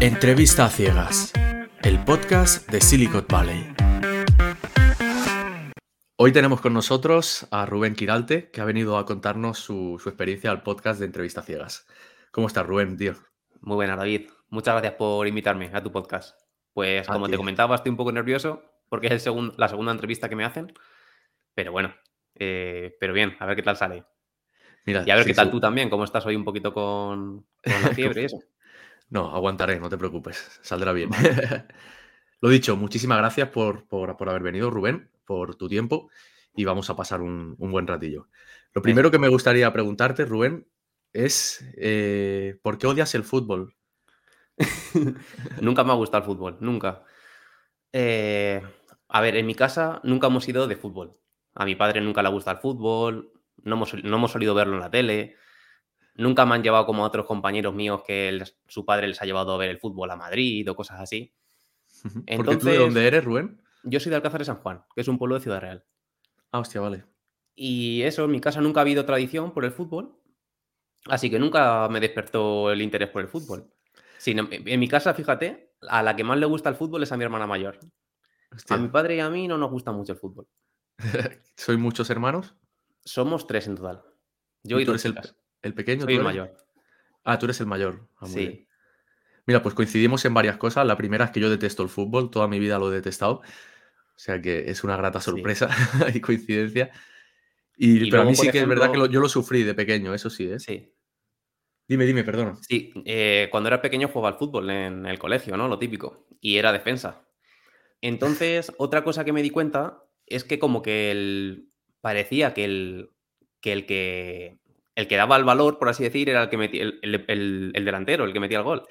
Entrevista a ciegas, el podcast de Silicon Valley. Hoy tenemos con nosotros a Rubén Quiralte, que ha venido a contarnos su, experiencia al podcast de Entrevista a ciegas. ¿Cómo estás, Rubén, tío? Muy buena, David. Muchas gracias por invitarme a tu podcast. Pues como te comentaba, estoy un poco nervioso porque es la segunda entrevista que me hacen. Pero bueno, eh, pero bien, a ver qué tal sale. Mira, y a ver qué tal tú también, cómo estás hoy un poquito con, la fiebre y eso. No, aguantaré, no te preocupes, saldrá bien. Lo dicho, muchísimas gracias por, haber venido, Rubén, por tu tiempo y vamos a pasar un, buen ratillo. Lo primero que me gustaría preguntarte, Rubén, es eh, ¿por qué odias el fútbol? nunca me ha gustado el fútbol, nunca. Eh, a ver, en mi casa nunca hemos ido de fútbol. A mi padre nunca le gusta el fútbol, no hemos, no hemos solido verlo en la tele. Nunca me han llevado como a otros compañeros míos que su padre les ha llevado a ver el fútbol a Madrid o cosas así. Entonces, de dónde eres, Rubén? Yo soy de Alcázar de San Juan, que es un pueblo de Ciudad Real. Ah, hostia, vale. Y eso, en mi casa nunca ha habido tradición por el fútbol, así que nunca me despertó el interés por el fútbol. en mi casa, fíjate, a la que más le gusta el fútbol es a mi hermana mayor. A mi padre y a mí no nos gusta mucho el fútbol. ¿Soy muchos hermanos? Somos tres en total. Yo y, tú eres el, pequeño. Soy el mayor. Ah, tú eres el mayor. Ah, sí. Mira, pues coincidimos en varias cosas. La primera es que yo detesto el fútbol, toda mi vida lo he detestado. O sea que es una grata sorpresa y coincidencia. Y, pero a mí sí que es verdad que yo lo sufrí de pequeño, eso sí, ¿eh? Sí. Dime, dime, perdona. Sí, eh, cuando era pequeño jugaba al fútbol en el colegio, ¿no? Lo típico. Y era defensa. Entonces, otra cosa que me di cuenta es que como que el, parecía que el que, el que el que daba el valor, por así decir, era el que metía el, el, delantero, el que metía el gol.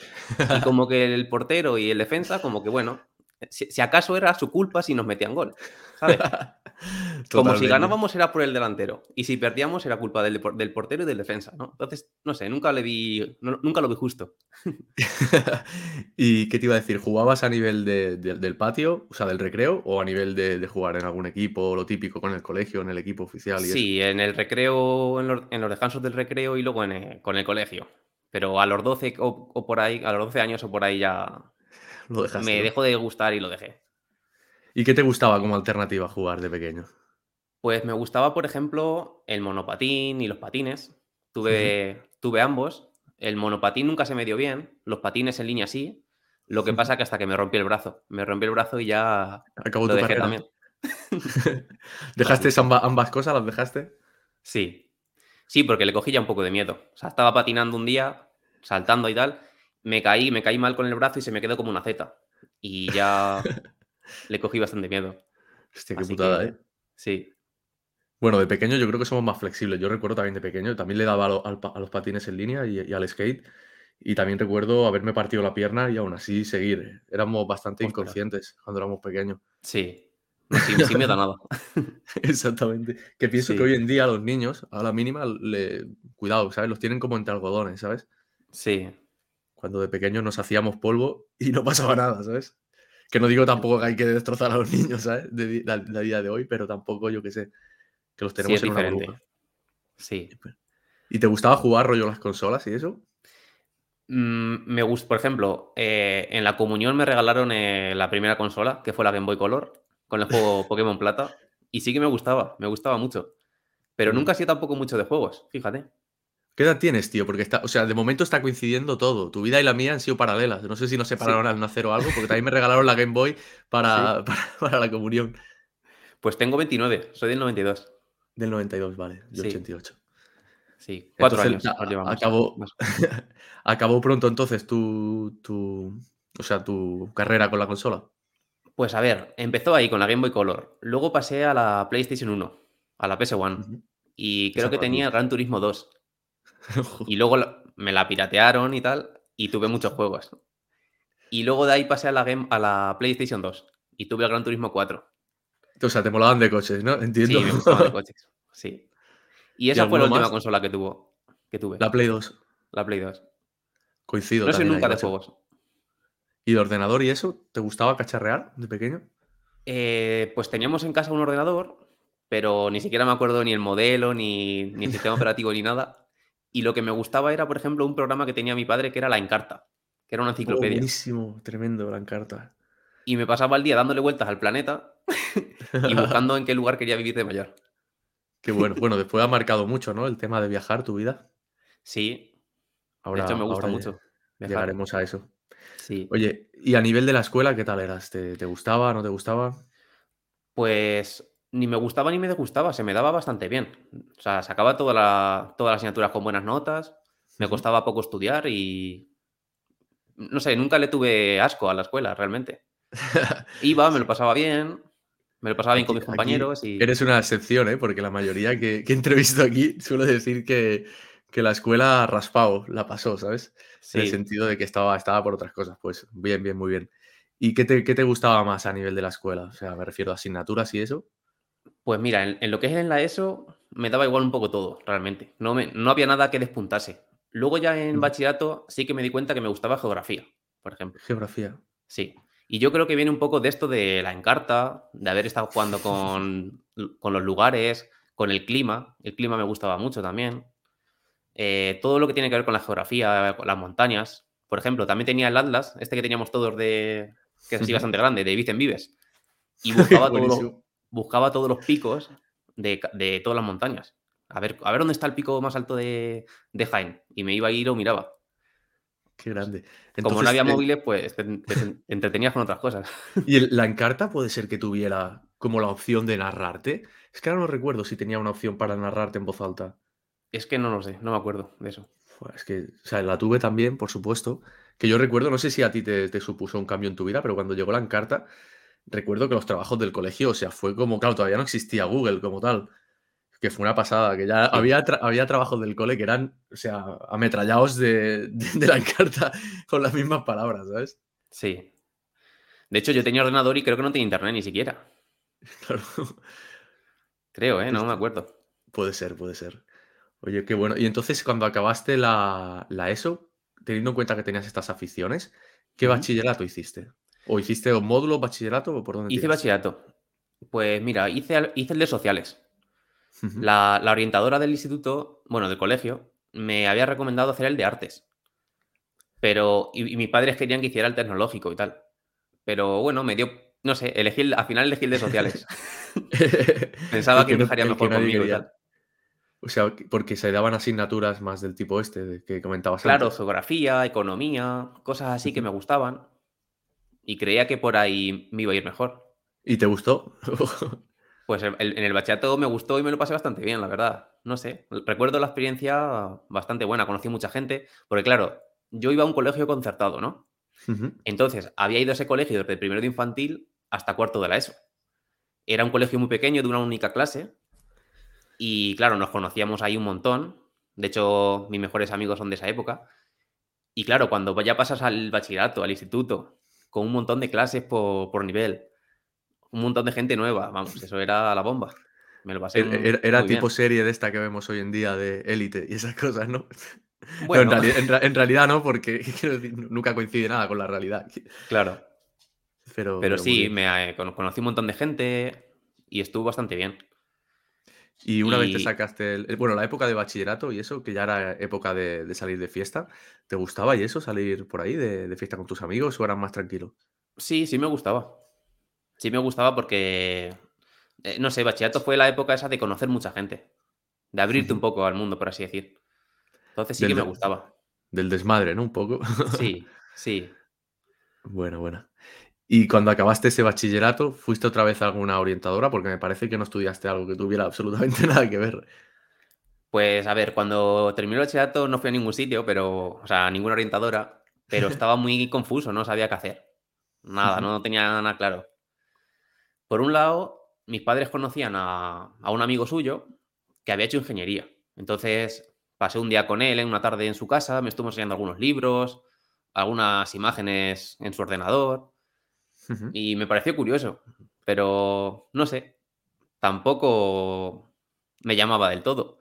Y como que el portero y el defensa, como que bueno, si, acaso era su culpa si nos metían gol, ¿sabes? Como si ganábamos era por el delantero y si perdíamos era culpa del, del portero y del defensa, ¿no? Entonces, no sé, nunca le vi, nunca lo vi justo. ¿Y qué te iba a decir? ¿Jugabas a nivel del patio, o sea, del recreo, o a nivel de, jugar en algún equipo, lo típico con el colegio, en el equipo oficial? sí, en el recreo, en los, descansos del recreo y luego en con el colegio. Pero a los 12 o, por ahí, a los 12 años o por ahí ya me dejó de gustar y lo dejé. ¿Y qué te gustaba como alternativa jugar de pequeño? Pues me gustaba, por ejemplo, el monopatín y los patines. Tuve, tuve ambos. El monopatín nunca se me dio bien, los patines en línea sí. Lo que pasa que hasta que me rompí el brazo. Me rompí el brazo y ya Acabó lo dejé también. ¿Dejaste ambas, ambas cosas? ¿Las dejaste? Sí. Sí, porque le cogí ya un poco de miedo. O sea, estaba patinando un día, saltando y tal, me caí, me caí mal con el brazo y se me quedó como una Z. Y ya le cogí bastante miedo. Hostia, qué putada, ¿eh? Sí. Bueno, de pequeño yo creo que somos más flexibles. Yo recuerdo también de pequeño, también le daba a, los patines en línea y, al skate. Y también recuerdo haberme partido la pierna y aún así seguir. Éramos bastante inconscientes cuando éramos pequeños. Sí. sí, me da nada. Exactamente. Que pienso que hoy en día los niños, a la mínima, le... cuidado, ¿sabes? Los tienen como entre algodones, ¿sabes? Sí cuando de pequeños nos hacíamos polvo y no pasaba nada, ¿sabes? Que no digo tampoco que hay que destrozar a los niños, ¿sabes? De la, día de hoy, pero tampoco, yo qué sé, que los tenemos en una burbuja. Sí. ¿Y te gustaba jugar rollo las consolas y eso? Mm, me gusta, por ejemplo, eh, en la comunión me regalaron eh, la primera consola, que fue la Game Boy Color, con el juego Pokémon Plata, y sí que me gustaba, me gustaba mucho. Pero mm. nunca ha sido tampoco mucho de juegos, fíjate. ¿Qué edad tienes, tío? Porque está, o sea, de momento está coincidiendo todo. Tu vida y la mía han sido paralelas. No sé si nos separaron al nacer o algo, porque también me regalaron la Game Boy para, para, la comunión. Pues tengo 29, soy del 92. Del 92, vale, del 88. Sí, cuatro años. acabó, acabó pronto entonces tu, tu, o sea, tu carrera con la consola. Pues a ver, empezó ahí con la Game Boy Color. Luego pasé a la PlayStation 1, a la PS1. Y creo que tenía Gran Turismo 2 y luego me la piratearon y tal, y tuve muchos juegos. Y luego de ahí pasé a la, game, a la PlayStation 2 y tuve el Gran Turismo 4. O sea, te molaban de coches, ¿no? Entiendo. Sí, me gustaban de coches. Sí. Y esa fue la última consola que, tuvo, que tuve. La Play 2. La Play 2. Coincido. No soy nunca de juegos. ¿Y de ordenador y eso? ¿Te gustaba cacharrear de pequeño? Eh, pues teníamos en casa un ordenador, pero ni siquiera me acuerdo ni el modelo, ni, ni el sistema operativo, ni nada. Y lo que me gustaba era, por ejemplo, un programa que tenía mi padre que era la Encarta. que era una Oh, enciclopedia. buenísimo, tremendo la Encarta. Y me pasaba el día dándole vueltas al planeta y buscando en qué lugar quería vivir de mayor. Qué bueno. Bueno, después ha marcado mucho, ¿no? El tema de viajar, tu vida. Sí, Ahora, de hecho me gusta ahora mucho viajar. llegaremos a eso. Sí. Oye, y a nivel de la escuela, ¿qué tal eras? ¿Te, te gustaba, no te gustaba? Pues ni me gustaba ni me disgustaba, se me daba bastante bien. O sea, sacaba toda la- todas las asignaturas con buenas notas, me costaba poco estudiar y... No sé, nunca le tuve asco a la escuela, realmente. Iba, me lo pasaba bien, me lo pasaba bien con mis aquí compañeros y... Eres una excepción, ¿eh? Porque la mayoría que, que entrevisto aquí suele decir que, que la escuela raspado la pasó, ¿sabes? En el sentido de que estaba, estaba por otras cosas. Pues bien, bien, muy bien. ¿Y qué te, qué te gustaba más a nivel de la escuela? O sea, me refiero a asignaturas y eso. Pues mira, en, en lo que es en la ESO me daba igual un poco todo, realmente. No, me, no había nada que despuntase. Luego ya en bachillerato sí que me di cuenta que me gustaba geografía, por ejemplo. Geografía. Sí. Y yo creo que viene un poco de esto de la Encarta, de haber estado jugando con, con los lugares, con el clima. El clima me gustaba mucho también. Eh, todo lo que tiene que ver con la geografía, con las montañas. Por ejemplo, también tenía el Atlas, este que teníamos todos de. que es así bastante grande, de Vicen Vives. Y buscaba, todos los. Buscaba todos los picos de, todas las montañas. A ver, a ver dónde está el pico más alto de, de Jaén. Y me iba a ir o miraba. Qué grande. Como no había móviles, pues te, te entretenías con otras cosas. ¿Y el- la Encarta puede ser que tuviera como la opción de narrarte? Es que ahora no recuerdo si tenía una opción para narrarte en voz alta. Es que no lo sé, no me acuerdo de eso. Es que, o sea, la tuve también, por supuesto. Que yo recuerdo, no sé si a ti te, te supuso un cambio en tu vida, pero cuando llegó la Encarta, recuerdo que los trabajos del colegio, o sea, fue como, claro, todavía no existía Google como tal. Que fue una pasada, que ya había, tra- había trabajos del cole que eran, o sea, ametrallados de, de- de la Encarta con las mismas palabras, ¿sabes? Sí. De hecho, yo tenía ordenador y creo que no tenía internet ni siquiera. Claro. Creo, ¿eh? No Sí, me acuerdo. Puede ser, puede ser. Oye, qué bueno. Y entonces, cuando acabaste la, la ESO, teniendo en cuenta que tenías estas aficiones, ¿qué bachillerato hiciste? ¿O hiciste un módulo bachillerato o por dónde Hice bachillerato. Pues mira, hice, hice el de sociales. La, la orientadora del instituto, bueno, del colegio, me había recomendado hacer el de artes. Pero, y, y mis padres querían que hiciera el tecnológico y tal. Pero bueno, me dio, no sé, elegí el- al final elegí el de sociales. Pensaba que el mejor conmigo y tal. O sea, que- porque se daban asignaturas más del tipo este que comentabas Claro, antes. geografía, economía, cosas así que me gustaban. Y creía que por ahí me iba a ir mejor. ¿Y te gustó? Pues el- el- en el bachillerato me gustó y me lo pasé bastante bien, la verdad. No sé, recuerdo la experiencia bastante buena, conocí mucha gente, porque claro, yo iba a un colegio concertado, ¿no? Entonces, había ido a ese colegio desde primero de infantil hasta cuarto de la ESO. Era un colegio muy pequeño, de una única clase, y claro, nos conocíamos ahí un montón. De hecho, mis mejores amigos son de esa época. Y claro, cuando ya pasas al bachillerato, al instituto, con un montón de clases por, por nivel, un montón de gente nueva, vamos, eso era la bomba. Me lo pasé Era, era- era bien. tipo serie de esta que vemos hoy en día de élite y esas cosas, ¿no? No, en, Bueno, en realidad no, porque quiero decir, nunca coincide nada con la realidad. claro. Pero, Pero sí, me eh, cono- conocí un montón de gente y estuvo bastante bien. Y una vez te sacaste el, bueno, la época de bachillerato y eso, que ya era época de, de salir de fiesta, ¿te gustaba y eso, salir por ahí de, de fiesta con tus amigos o eras más tranquilo? sí, sí me gustaba. Sí me gustaba porque, eh, no sé, bachillerato fue la época esa de conocer mucha gente, de abrirte un poco al mundo, por así decir. Entonces sí Del, que me gustaba. del desmadre, ¿no? Un poco. Sí, sí. Bueno, bueno. Y cuando acabaste ese bachillerato, ¿fuiste otra vez a alguna orientadora? Porque me parece que no estudiaste algo que tuviera absolutamente nada que ver. Pues a ver, cuando terminé el bachillerato no fui a ningún sitio, pero, o sea, a ninguna orientadora, pero estaba muy confuso, no sabía qué hacer. Nada, no tenía nada claro. Por un lado, mis padres conocían a, a un amigo suyo que había hecho ingeniería. Entonces pasé un día con él en una tarde en su casa, me estuvo enseñando algunos libros, algunas imágenes en su ordenador Y me pareció curioso, pero no sé, tampoco me llamaba del todo.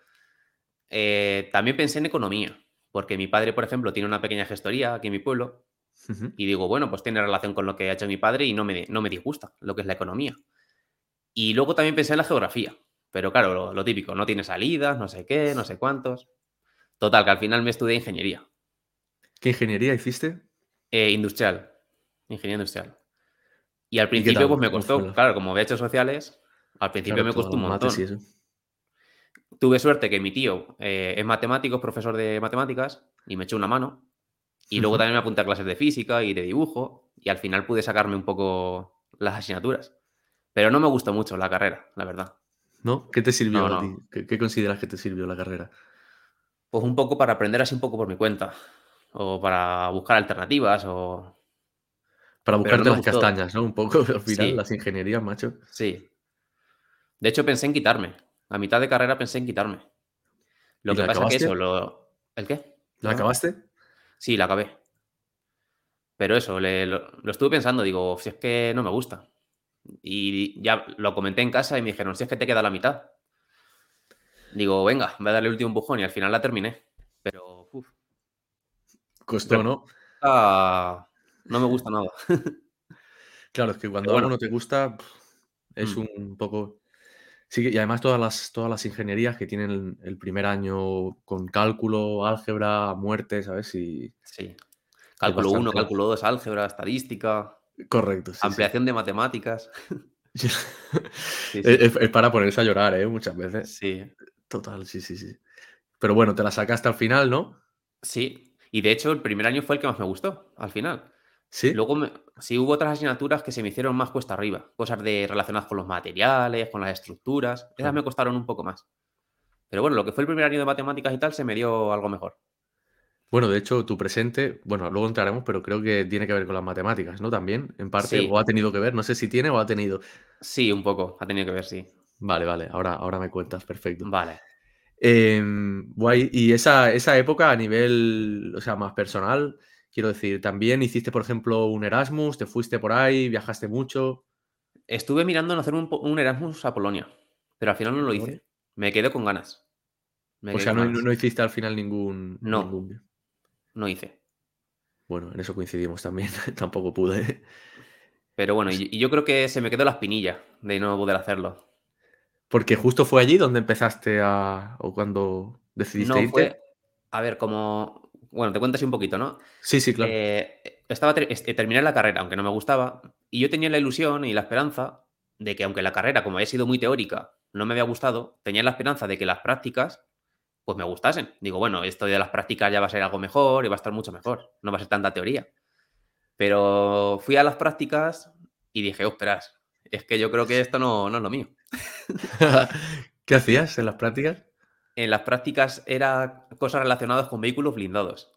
Eh, también pensé en economía, porque mi padre, por ejemplo, tiene una pequeña gestoría aquí en mi pueblo y digo, bueno, pues tiene relación con lo que ha hecho mi padre y no me, no me disgusta lo que es la economía. Y luego también pensé en la geografía, pero claro, lo, lo típico, no tiene salidas, no sé qué, no sé cuántos. Total, que al final me estudié ingeniería. ¿Qué ingeniería hiciste? Eh, industrial. Ingeniería industrial. Y al principio, pues me ¿Cómo costó, claro, como había hecho sociales, al principio Claro, me costó un las mates y montón. eso. Tuve suerte que mi tío eh, es matemático, es profesor de matemáticas, y me echó una mano. Y luego también me apunté a clases de física y de dibujo, y al final pude sacarme un poco las asignaturas. Pero no me gustó mucho la carrera, la verdad. ¿No? ¿Qué te sirvió No, a ti? no. ¿Qué, qué consideras que te sirvió la carrera? Pues un poco para aprender así un poco por mi cuenta. O para buscar alternativas, o... Para no buscarte me las gustó. castañas, ¿no? Un poco, al final, Sí, las ingenierías, macho. sí. De hecho, pensé en quitarme. A mitad de carrera pensé en quitarme. Lo ¿Y que pasa que eso, lo... ¿El qué? ¿La ¿Perdón? acabaste? Sí, la acabé. Pero eso, le- lo, lo estuve pensando, digo, si es que no me gusta. Y ya lo comenté en casa y me dijeron, si es que te queda la mitad. Digo, venga, voy a darle el último empujón y al final la terminé. Pero, uf, Costó, pero ¿no? ah, no me gusta nada. Claro, es que cuando algo no te gusta, es mm, un poco... Sí, y además todas las, todas las ingenierías que tienen el, el primer año con cálculo, álgebra, muerte, ¿sabes? Y sí. Cálculo 1, bastante... cálculo 2, álgebra, estadística, Correcto, sí, sí. ampliación de matemáticas. Es, sí, es- es para ponerse a llorar, ¿eh? Muchas veces. sí. Total, sí, sí, sí. Pero bueno, te la sacaste al final, ¿no? Sí. Y de hecho, el primer año fue el que más me gustó, al final. ¿Sí? Luego me- sí hubo otras asignaturas que se me hicieron más cuesta arriba, cosas de relacionadas con los materiales, con las estructuras, esas Claro. me costaron un poco más. Pero bueno, lo que fue el primer año de matemáticas y tal se me dio algo mejor. Bueno, de hecho, tu presente, bueno, luego entraremos, pero creo que tiene que ver con las matemáticas, ¿no? También, en parte, o ha tenido que ver, no sé si tiene o ha tenido. sí, un poco, ha tenido que ver, sí. Vale, vale, ahora, ahora me cuentas, perfecto. Vale. Em, guay, y esa, esa época a nivel, o sea, más personal, quiero decir, también hiciste, por ejemplo, un Erasmus, te fuiste por ahí, viajaste mucho. Estuve mirando en hacer un, Erasmus a Polonia, pero al final no lo Polonia. hice. Me quedé con ganas. Me O sea, no, no hiciste al final ningún, No, ningún. no hice. Bueno, en eso coincidimos también, tampoco pude. Pero bueno, Pues y, y yo creo que se me quedó la espinilla de no poder hacerlo. Porque justo fue allí donde empezaste a, o cuando decidiste No irte. fue, a ver, como, bueno, te cuento así un poquito, ¿no? Sí, sí, claro. Eh, estaba este, terminé la carrera, aunque no me gustaba, y yo tenía la ilusión y la esperanza de que aunque la carrera, como había sido muy teórica, no me había gustado, tenía la esperanza de que las prácticas, pues me gustasen. Digo, bueno, esto de las prácticas ya va a ser algo mejor y va a estar mucho mejor, no va a ser tanta teoría. Pero fui a las prácticas y dije, ostras, es que yo creo que esto no, no es lo mío. ¿Qué hacías en las prácticas? En las prácticas era cosas relacionadas con vehículos blindados.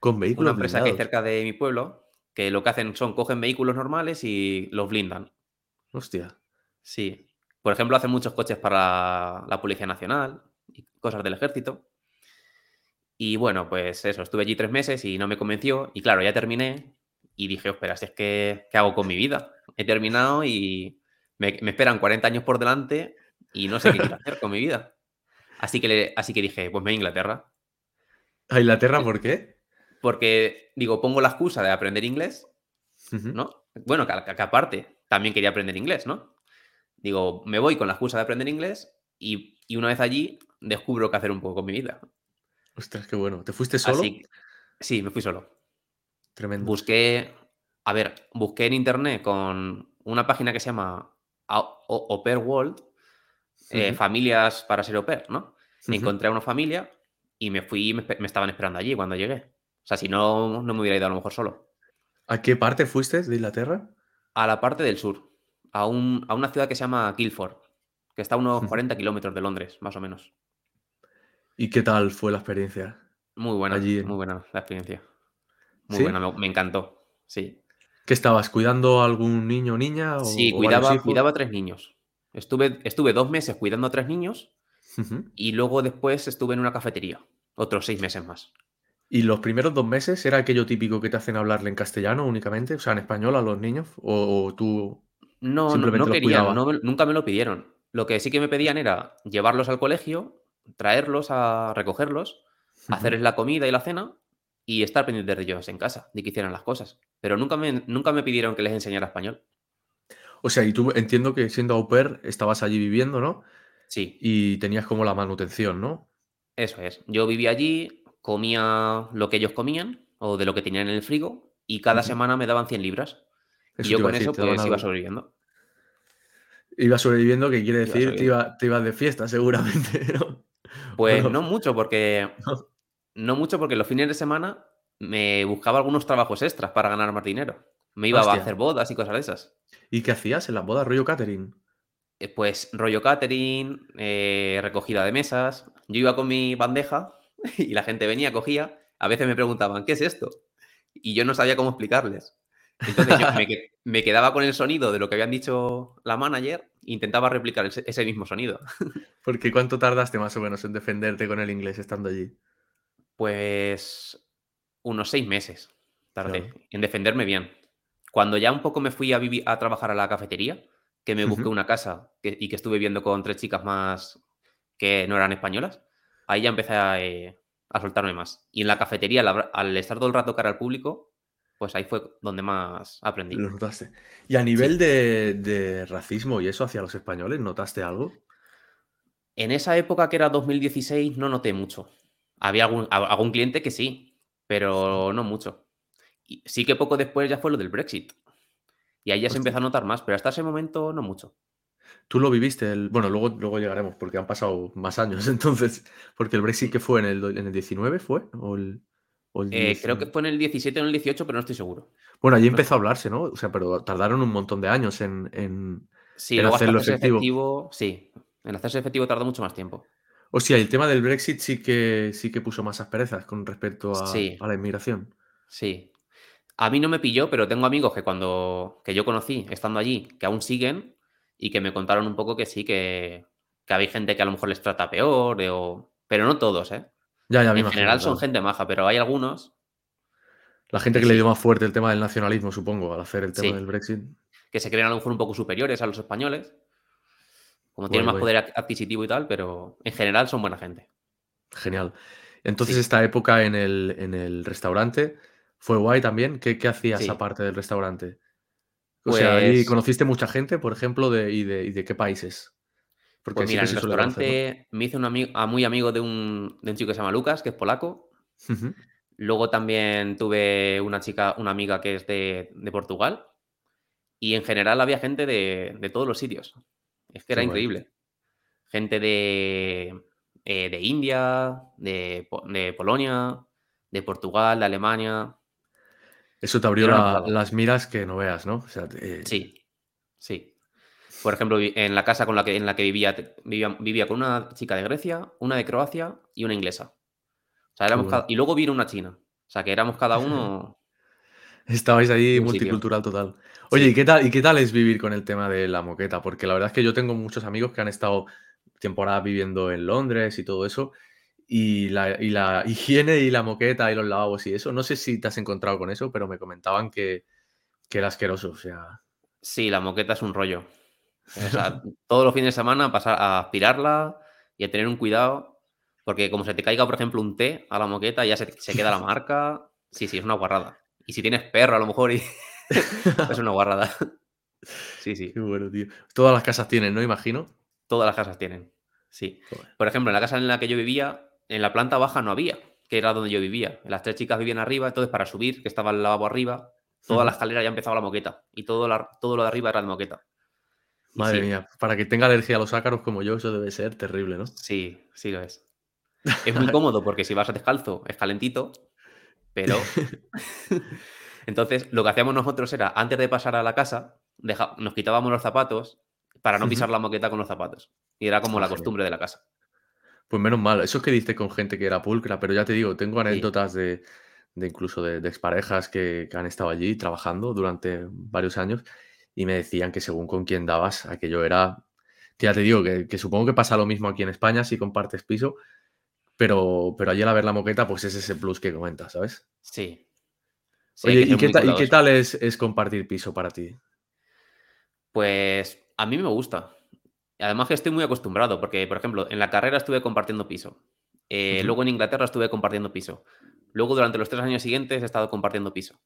Con Una vehículos empresa que hay cerca de mi pueblo, que lo que hacen son cogen vehículos normales y los blindan. Hostia. Sí. Por ejemplo, hacen muchos coches para la Policía Nacional y cosas del ejército. Y bueno, pues eso, estuve allí tres meses y no me convenció. Y claro, ya terminé y dije, espera, si es que, ¿qué hago con mi vida? He terminado y me, me esperan 40 años por delante y no sé qué quiero hacer con mi vida. Así que, le- así que dije, pues me voy a Inglaterra. ¿A Inglaterra por qué? Porque, digo, pongo la excusa de aprender inglés. ¿no? Bueno, que, que aparte, también quería aprender inglés, ¿no? Digo, me voy con la excusa de aprender inglés y, y una vez allí descubro qué hacer un poco con mi vida. Ostras, qué bueno. ¿Te fuiste solo? Así sí, me fui solo. Tremendo. Busqué, a ver, busqué en internet con una página que se llama Au- Pair World, eh, familias para ser au pair, ¿no? Ujú. Encontré a una familia y me fui y me, estaban esperando allí cuando llegué. O sea, si no, no me hubiera ido a lo mejor solo. ¿A qué parte fuiste de Inglaterra? A la parte del sur, a, un- a una ciudad que se llama Guildford, que está a unos Ujú. 40 kilómetros de Londres, más o menos. ¿Y qué tal fue la experiencia Muy buena, allí? muy en- buena la experiencia. Muy ¿Sí? buena, me, me encantó. Sí. ¿Qué estabas? ¿Cuidando a algún niño o niña o, Sí, cuidaba, cuidaba a tres niños. Estuve, estuve dos meses cuidando a tres niños Y luego después estuve en una cafetería, otros seis meses más. ¿Y los primeros dos meses era aquello típico que te hacen hablarle en castellano únicamente? O sea, en español a los niños. ¿O, o tú No, no, simplemente no los querían, no nunca me lo pidieron. Lo que sí que me pedían era llevarlos al colegio, traerlos a recogerlos, hacerles la comida y la cena y estar pendientes de ellos en casa, de que hicieran las cosas. Pero nunca me, nunca me pidieron que les enseñara español. O sea, y tú entiendo que siendo au pair estabas allí viviendo, ¿no? Sí, Y tenías como la manutención, ¿no? eso es. Yo vivía allí, comía lo que ellos comían o de lo que tenían en el frigo y cada semana me daban 100 libras. y yo con eso pues iba sobreviviendo. Iba sobreviviendo, que quiere decir iba, te ibas de fiesta seguramente, ¿no? Pues no mucho, porque no. mucho porque los fines de semana me buscaba algunos trabajos extras para ganar más dinero. Me iba a hacer bodas y cosas de esas. ¿Y qué hacías en las bodas, rollo catering? Eh, pues rollo catering, eh, recogida de mesas. Yo iba con mi bandeja y la gente venía, cogía. A veces me preguntaban, ¿qué es esto? Y yo no sabía cómo explicarles. Entonces yo me, quedaba con el sonido de lo que habían dicho la manager e intentaba replicar ese, mismo sonido. Porque ¿cuánto tardaste más o menos en defenderte con el inglés estando allí? Pues unos seis meses tardé en defenderme bien. Cuando ya un poco me fui a, vivir, a trabajar a la cafetería, que me busqué una casa y que estuve viendo con tres chicas más que no eran españolas, ahí ya empecé a, eh, soltarme más. Y en la cafetería, al, estar todo el rato cara al público, pues ahí fue donde más aprendí. Lo notaste. Y a nivel de, racismo y eso hacia los españoles, ¿notaste algo? En esa época que era 2016 no noté mucho. Había algún, algún cliente que sí, pero no mucho. Y sí que poco después ya fue lo del Brexit. Y ahí ya se empezó a notar más, pero hasta ese momento no mucho. Tú lo viviste, el... bueno, luego, luego llegaremos porque han pasado más años, entonces, porque el Brexit que fue en el, en el 19 fue, o el, eh, creo que fue en el 17 o en el 18, pero no estoy seguro. Bueno, allí empezó a hablarse, ¿no? O sea, pero tardaron un montón de años en, en, sí, hacerlo efectivo. Sí, en hacerse efectivo tardó mucho más tiempo. O sea, el tema del Brexit sí que, sí que puso más asperezas con respecto a, a la inmigración. Sí, a mí no me pilló, pero tengo amigos que cuando que yo conocí estando allí, que aún siguen y que me contaron un poco que sí, que, que hay gente que a lo mejor les trata peor, o... pero no todos, ¿eh? Ya, ya, en general son gente maja, pero hay algunos. La gente que, le dio más fuerte el tema del nacionalismo, supongo, al hacer el tema del Brexit. Que se creen a lo mejor un poco superiores a los españoles. Como tienen más poder adquisitivo y tal, pero en general son buena gente. Genial. Entonces, esta época en el, en el restaurante fue guay también. ¿Qué, qué hacías aparte del restaurante? O sea, ¿y pues conociste mucha gente, por ejemplo, de, y, de, qué países? Porque pues mira, en el restaurante me hice un amigo, muy amigo de un, de un, chico que se llama Lucas, que es polaco. Luego también tuve una chica, una amiga que es de, de Portugal. Y en general había gente de, de todos los sitios. Es que era increíble. Gente de, eh, de India, de, de Polonia, de Portugal, de Alemania. Eso te abrió las miras que no veas, ¿no? Sí, sí. Por ejemplo, en la casa con la que, en la que vivía, vivía, con una chica de Grecia, una de Croacia y una inglesa. Y luego vino una china. O sea, que éramos cada uno... Estabais ahí multicultural total. Oye, ¿y, qué tal, ¿y qué tal es vivir con el tema de la moqueta? Porque la verdad es que yo tengo muchos amigos que han estado temporadas viviendo en Londres y todo eso, y la, y la, higiene y la moqueta y los lavabos y eso. No sé si te has encontrado con eso, pero me comentaban que, que era asqueroso. O sea. Sí, la moqueta es un rollo. O sea, todos los fines de semana pasar a aspirarla y a tener un cuidado. Porque como se te caiga, por ejemplo, un té a la moqueta, ya se, se queda la marca. Sí, sí, es una guarrada. Y si tienes perro, a lo mejor, y... es una guarrada. Sí, sí. Qué bueno, tío. Todas las casas tienen, ¿no? Imagino. Todas las casas tienen. Sí. Por ejemplo, en la casa en la que yo vivía, en la planta baja no había, que era donde yo vivía. Las tres chicas vivían arriba, entonces para subir, que estaba el lavabo arriba, toda la escalera ya empezaba la moqueta y todo, todo lo de arriba era de moqueta. Madre mía, para que tenga alergia a los ácaros como yo, eso debe ser terrible, ¿no? Sí, sí lo es. Es muy cómodo porque si vas a descalzo es calentito, pero... Entonces, lo que hacíamos nosotros era, antes de pasar a la casa, nos quitábamos los zapatos para no pisar la moqueta con los zapatos. Y era como la costumbre de la casa. Pues menos mal, eso es que diste con gente que era pulcra, pero ya te digo, tengo anécdotas de, incluso de, exparejas que, han estado allí trabajando durante varios años y me decían que según con quién dabas, aquello era, que ya te digo, que, supongo que pasa lo mismo aquí en España si compartes piso, pero, pero allí al ver la moqueta, pues es ese plus que comentas, ¿sabes? Sí. Oye, ¿y qué, ¿y qué, tal es, es compartir piso para ti? Pues a mí me gusta. Además que estoy muy acostumbrado, porque, por ejemplo, en la carrera estuve compartiendo piso. Eh, luego en Inglaterra estuve compartiendo piso. Luego durante los tres años siguientes he estado compartiendo piso.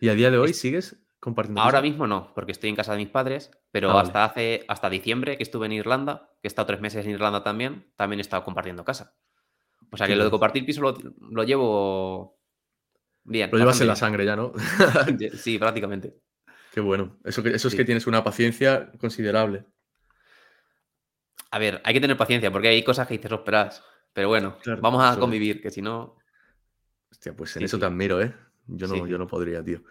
¿Y a día de hoy sigues compartiendo Ahora mismo no, porque estoy en casa de mis padres, pero ah, hasta hace hasta diciembre que estuve en Irlanda, que he estado tres meses en Irlanda también, también he estado compartiendo casa. O sea que lo de compartir piso lo, llevo Bien. Lo llevas en la sangre ya, ¿no? Sí, prácticamente. Qué bueno. Eso, que- eso es Sí. que tienes una paciencia considerable. A ver, hay que tener paciencia porque hay cosas que dices, "Oh, esperas. Pero bueno, Claro, vamos a convivir, que si no. Hostia, pues en Sí, eso sí. te admiro, ¿eh? Yo no, sí. yo no podría, tío.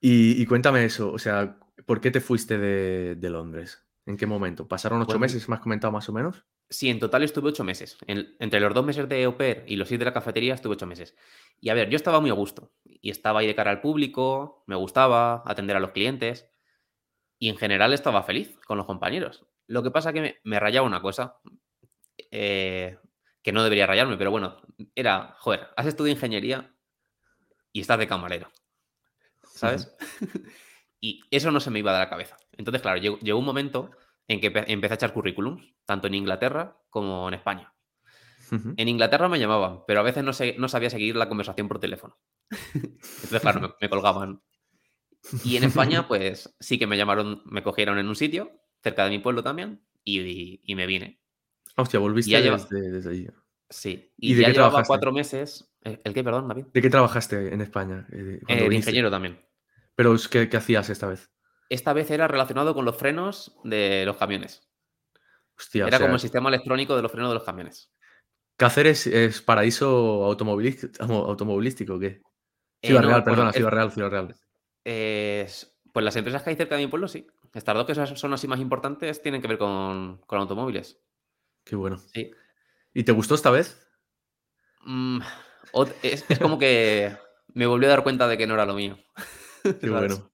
Y, y cuéntame eso, o sea, ¿por qué te fuiste de, de Londres? ¿En qué momento? ¿Pasaron ocho Pues meses, me has comentado más o menos? Sí, en total estuve ocho meses. En- entre los dos meses de au pair y los seis de la cafetería estuve ocho meses. Y a ver, yo estaba muy a gusto. Y estaba ahí de cara al público, me gustaba atender a los clientes. Y en general estaba feliz con los compañeros. Lo que pasa que me, me rayaba una cosa, eh, que no debería rayarme, pero bueno, era, joder, has estudiado ingeniería y estás de camarero, ¿sabes? y eso no se me iba de la cabeza. Entonces, claro, llegó, llegó un momento en que empe- empecé a echar currículums, tanto en Inglaterra como en España. En Inglaterra me llamaban, pero a veces no, sé, no sabía seguir la conversación por teléfono. Entonces, claro, me, me colgaban. Y en España, pues sí que me llamaron, me cogieron en un sitio, cerca de mi pueblo también, y, y- y me vine. Hostia, volviste ya lleva- desde, allí. Sí. ¿Y Y, de ya qué llevaba trabajaste? cuatro meses. ¿El, el qué, perdón, David? ¿De qué trabajaste en España? eh, Eh, de viniste? ingeniero también. Pero es ¿qué hacías esta vez? Esta vez era relacionado con los frenos de los camiones. Hostia, o Era sea, como el sistema electrónico de los frenos de los camiones. ¿Cáceres es paraíso automovilístico, automovilístico o qué? Eh, Ciudad no, Real, bueno, perdona, es- Ciudad Real, Ciudad Real. Eh, pues las empresas que hay cerca de mi pueblo, sí. Estas dos que son así más importantes tienen que ver con, con automóviles. Qué bueno. Sí. ¿Y te gustó esta vez? Mm, es, es como que me volví a dar cuenta de que no era lo mío. Qué bueno.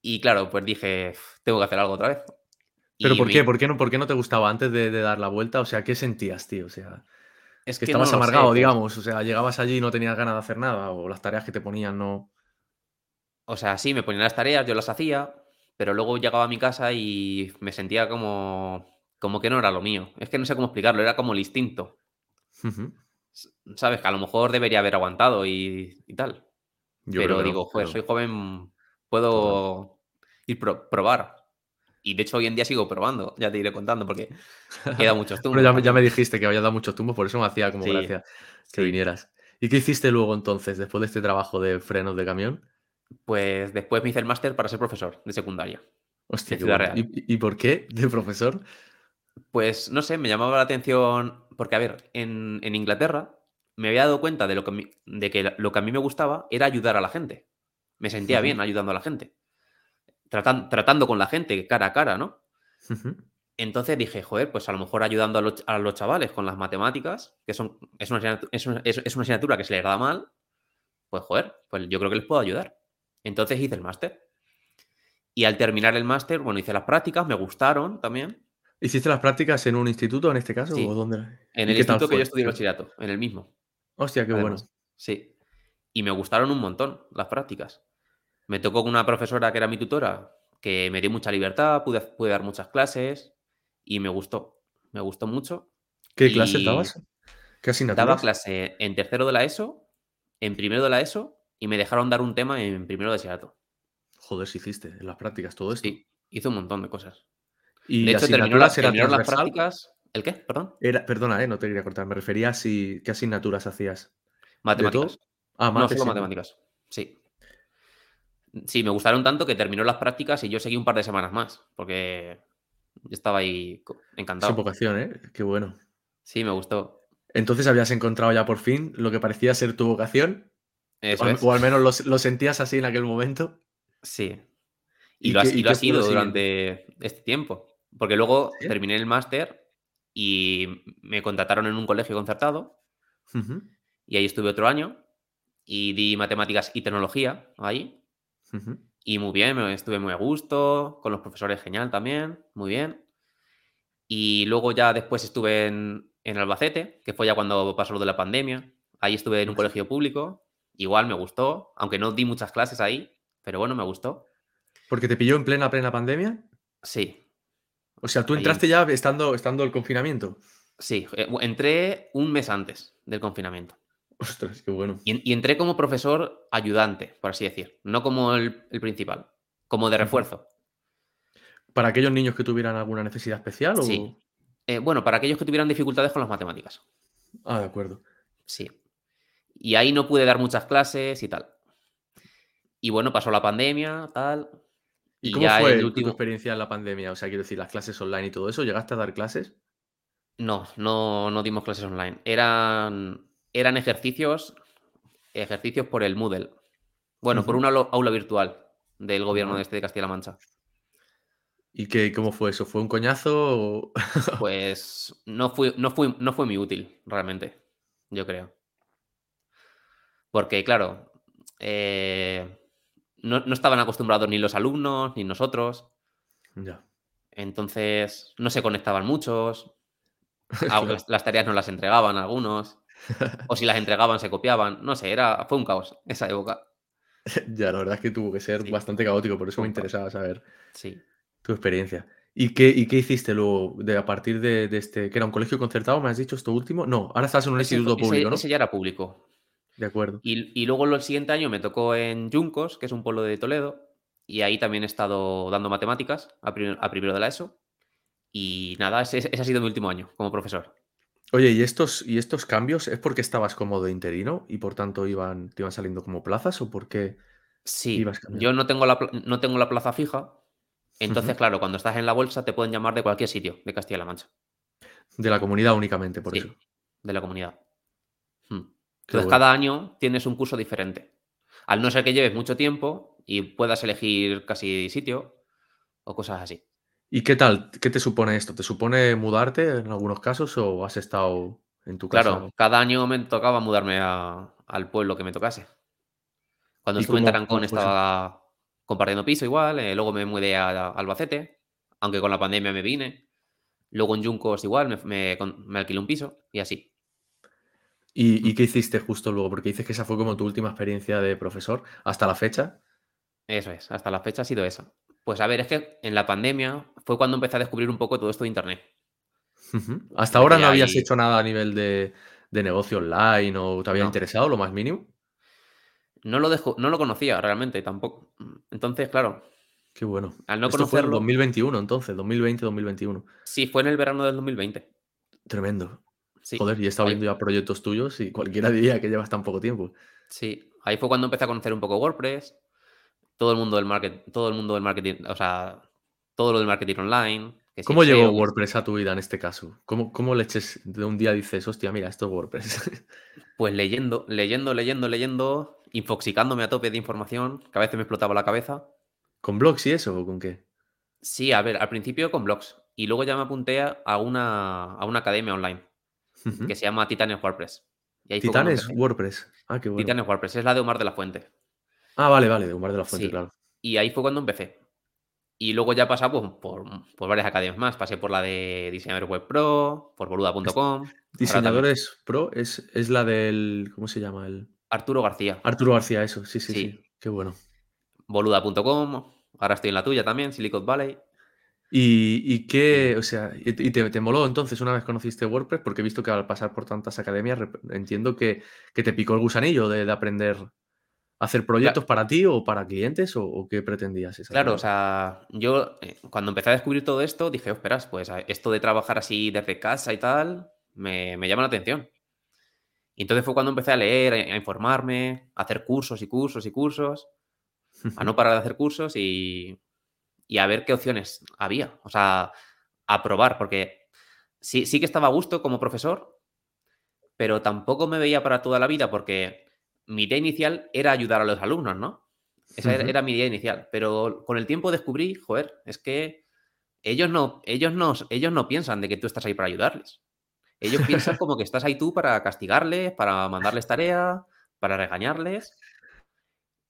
Y claro, pues dije, tengo que hacer algo otra vez. ¿Pero Y por me- qué? ¿Por qué no, por qué no te gustaba antes de, de dar la vuelta? O sea, ¿qué sentías, tío? O sea, Es que estabas amargado, pues. digamos. O sea, llegabas allí y no tenías ganas de hacer nada. O las tareas que te ponían no. O sea, sí, me ponían las tareas, yo las hacía, pero luego llegaba a mi casa y me sentía como, como que no era lo mío. Es que no sé cómo explicarlo, era como el instinto. ¿Sabes? Que a lo mejor debería haber aguantado y, y tal. Yo pero no, digo, joder, pero- soy joven, puedo ir pro- probar. Y de hecho hoy en día sigo probando, ya te iré contando porque queda muchos tumbos. Bueno, ya, me- ya me también. dijiste que habías dado muchos tumbos, por eso me hacía como Sí, gracia que sí. vinieras. ¿Y qué hiciste luego entonces, después de este trabajo de frenos de camión? Pues después me hice el máster para ser profesor de secundaria. Hostia, Ciudad. Real. ¿Y, y por qué? ¿De profesor? Pues no sé, me llamaba la atención porque, a ver, en, en Inglaterra me había dado cuenta de, lo que, mi- de que lo que a mí me gustaba era ayudar a la gente. Me sentía bien ayudando a la gente. Tratan- tratando con la gente cara a cara, ¿no? Entonces dije, joder, pues a lo mejor ayudando a los, a los chavales con las matemáticas, que son, es, una es, una, es una asignatura que se les da mal, pues joder, pues yo creo que les puedo ayudar. Entonces hice el máster. Y al terminar el máster, bueno, hice las prácticas, me gustaron también. ¿Hiciste las prácticas en un instituto en este caso? Sí. ¿O dónde? En ¿Y el instituto que yo estudié ¿Qué- bachillerato, en el mismo. Hostia, qué además. bueno. Sí. Y me gustaron un montón las prácticas. Me tocó con una profesora que era mi tutora, que me dio mucha libertad, pude, pude dar muchas clases y me gustó. Me gustó mucho. ¿Qué clases Y dabas? ¿Qué asignaturas? Daba clase en tercero de la ESO, en primero de la ESO y me dejaron dar un tema en primero de bachillerato. Joder, si hiciste en las prácticas todo esto. Sí, hice un montón de cosas. ¿Y De hecho, terminó la- terminaron las prácticas. ¿El qué? Perdón. Era, perdona, eh, no te quería cortar. Me refería a si, qué asignaturas hacías. Matemáticas. Ah, No, solo sí. matemáticas. Sí. Sí, me gustaron tanto que terminó las prácticas y yo seguí un par de semanas más, porque yo estaba ahí co- Sin encantado. vocación, ¿eh? Qué bueno. Sí, me gustó. Entonces habías encontrado ya por fin lo que parecía ser tu vocación. Eso o, al, es. o al menos lo, lo sentías así en aquel momento. Sí. ¿Y Y, lo, ha, qué- y y lo ha qué fue lo sido durante este tiempo. Porque luego ¿Sí? terminé el máster y me contrataron en un colegio concertado y ahí estuve otro año y di matemáticas y tecnología ahí. Y muy bien, estuve muy a gusto, con los profesores genial también, muy bien. Y luego ya después estuve en, en Albacete, que fue ya cuando pasó lo de la pandemia. Ahí estuve en un Hostia. colegio público, igual me gustó, aunque no di muchas clases ahí, pero bueno, me gustó. Porque te pilló en plena, plena pandemia. Sí, O sea, tú Ahí. entraste ya estando, estando el confinamiento. sí, eh, entré un mes antes del confinamiento. Ostras, qué bueno. Y, en- y entré como profesor ayudante, por así decir, no como el, el principal, como de refuerzo. ¿Para aquellos niños que tuvieran alguna necesidad especial? O... Sí. Eh, bueno, para aquellos que tuvieran dificultades con las matemáticas. Ah, de acuerdo. Sí. Y ahí no pude dar muchas clases y tal. Y bueno, pasó la pandemia, tal. ¿Y, Y cómo ya fue el tu último- experiencia en la pandemia? O sea, quiero decir, las clases online y todo eso, ¿llegaste a dar clases? No, no, no dimos clases online. Eran, eran ejercicios, ejercicios por el Moodle. Bueno, por una aula, virtual del gobierno de este de Castilla-La Mancha. ¿Y qué, cómo fue eso? ¿Fue un coñazo? o- Pues no fue, no fue, no fue muy útil, realmente, yo creo. Porque, claro, eh, no, no estaban acostumbrados ni los alumnos ni nosotros. ya. Entonces, no se conectaban muchos. las, las tareas no las entregaban algunos. O si las entregaban, se copiaban. No sé, era, fue un caos esa época. Ya, la verdad es que tuvo que ser Sí. bastante caótico, por eso me interesaba saber Sí. tu experiencia. ¿Y qué, y qué hiciste luego de, a partir de, de este, que era un colegio concertado, me has dicho esto último? No, ahora estás en un Ese, instituto ese- público, ¿no? ese ya era público. De acuerdo. Y, y luego el siguiente año me tocó en Yuncos, que es un pueblo de Toledo, y ahí también he estado dando matemáticas a, prim- a primero de la ESO. Y nada, ese, ese ha sido mi último año como profesor. Oye, ¿y estos, ¿y estos cambios es porque estabas como de interino y por tanto iban, te iban saliendo como plazas o por qué Sí, ibas cambiando? yo no tengo la, no tengo la plaza fija. Entonces, claro, cuando estás en la bolsa te pueden llamar de cualquier sitio de Castilla-La Mancha. De la comunidad únicamente, por Sí, eso. de la comunidad. Entonces, bueno. cada año tienes un curso diferente. Al no ser que lleves mucho tiempo y puedas elegir casi sitio o cosas así. ¿Y qué tal? ¿Qué te supone esto? ¿Te supone mudarte en algunos casos o has estado en tu casa? Claro, cada año me tocaba mudarme a- al pueblo que me tocase. Cuando ¿Y estuve en cómo, Tarancón fue eso? estaba compartiendo piso igual, eh, luego me mudé a, a Albacete, aunque con la pandemia me vine. Luego en Yuncos igual me, me, me alquilé un piso y así. ¿Y, y qué hiciste justo luego? Porque dices que esa fue como tu última experiencia de profesor hasta la fecha. Eso es, hasta la fecha ha sido esa. Pues a ver, es que en la pandemia fue cuando empecé a descubrir un poco todo esto de Internet. Hasta ahora no habías hecho nada a nivel de, de negocio online o te había No, interesado lo más mínimo. no lo, dejo, no lo conocía realmente tampoco. Entonces, claro, Qué bueno. al no Esto fue en conocerlo, 2021 entonces, 2020-2021. sí, fue en el verano del 2020. Tremendo. Sí, Joder, y he estado ahí, viendo ya proyectos tuyos y cualquiera diría que llevas tan poco tiempo. sí, ahí fue cuando empecé a conocer un poco WordPress, todo el mundo del marketing, todo el mundo del marketing, o sea, todo lo del marketing online, que ¿Cómo llegó SEO, si- WordPress a tu vida en este caso? ¿Cómo, cómo le eches de un día dices, hostia, mira, esto es WordPress? Pues leyendo, leyendo, leyendo, leyendo, infoxicándome a tope de información, que a veces me explotaba la cabeza. ¿Con blogs y eso o con qué? Sí, a ver, al principio con blogs y luego ya me apunté a una, a una academia online Que se llama Titanes WordPress. Y ahí Titanes. WordPress. Ah, qué bueno. Titanes WordPress es la de Omar de la Fuente. Ah, vale, vale, de Omar de la Fuente, Sí, claro. y ahí fue cuando empecé. Y luego ya pasado pues, por, por varias academias más. Pasé por la de Diseñador Web Pro, por boluda.com. Diseñadores Pro es, es la del. ¿Cómo se llama? El... Arturo García. Arturo García, eso. Sí, sí, Sí, sí. Qué bueno. boluda.com. Ahora estoy en la tuya también, Silicon Valley. ¿Y, y qué, o sea, y te, te- moló entonces una vez conociste WordPress? Porque he visto que al pasar por tantas academias entiendo que, que te picó el gusanillo de, de aprender a hacer proyectos para ti o para clientes o, o qué pretendías claro, o sea, yo eh, cuando empecé a descubrir todo esto dije, esperas, pues esto de trabajar así desde casa y tal, me, me llama la atención. Y entonces fue cuando empecé a leer, a, a informarme, a hacer cursos y cursos y cursos, a no parar de hacer cursos y, y a ver qué opciones había. O sea, a probar, porque sí, sí que estaba a gusto como profesor, pero tampoco me veía para toda la vida porque mi idea inicial era ayudar a los alumnos, ¿no? Esa era, mi idea inicial, pero con el tiempo descubrí, joder, es que ellos no, ellos no, ellos no piensan de que tú estás ahí para ayudarles. Ellos piensan como que estás ahí tú para castigarles, para mandarles tarea, para regañarles.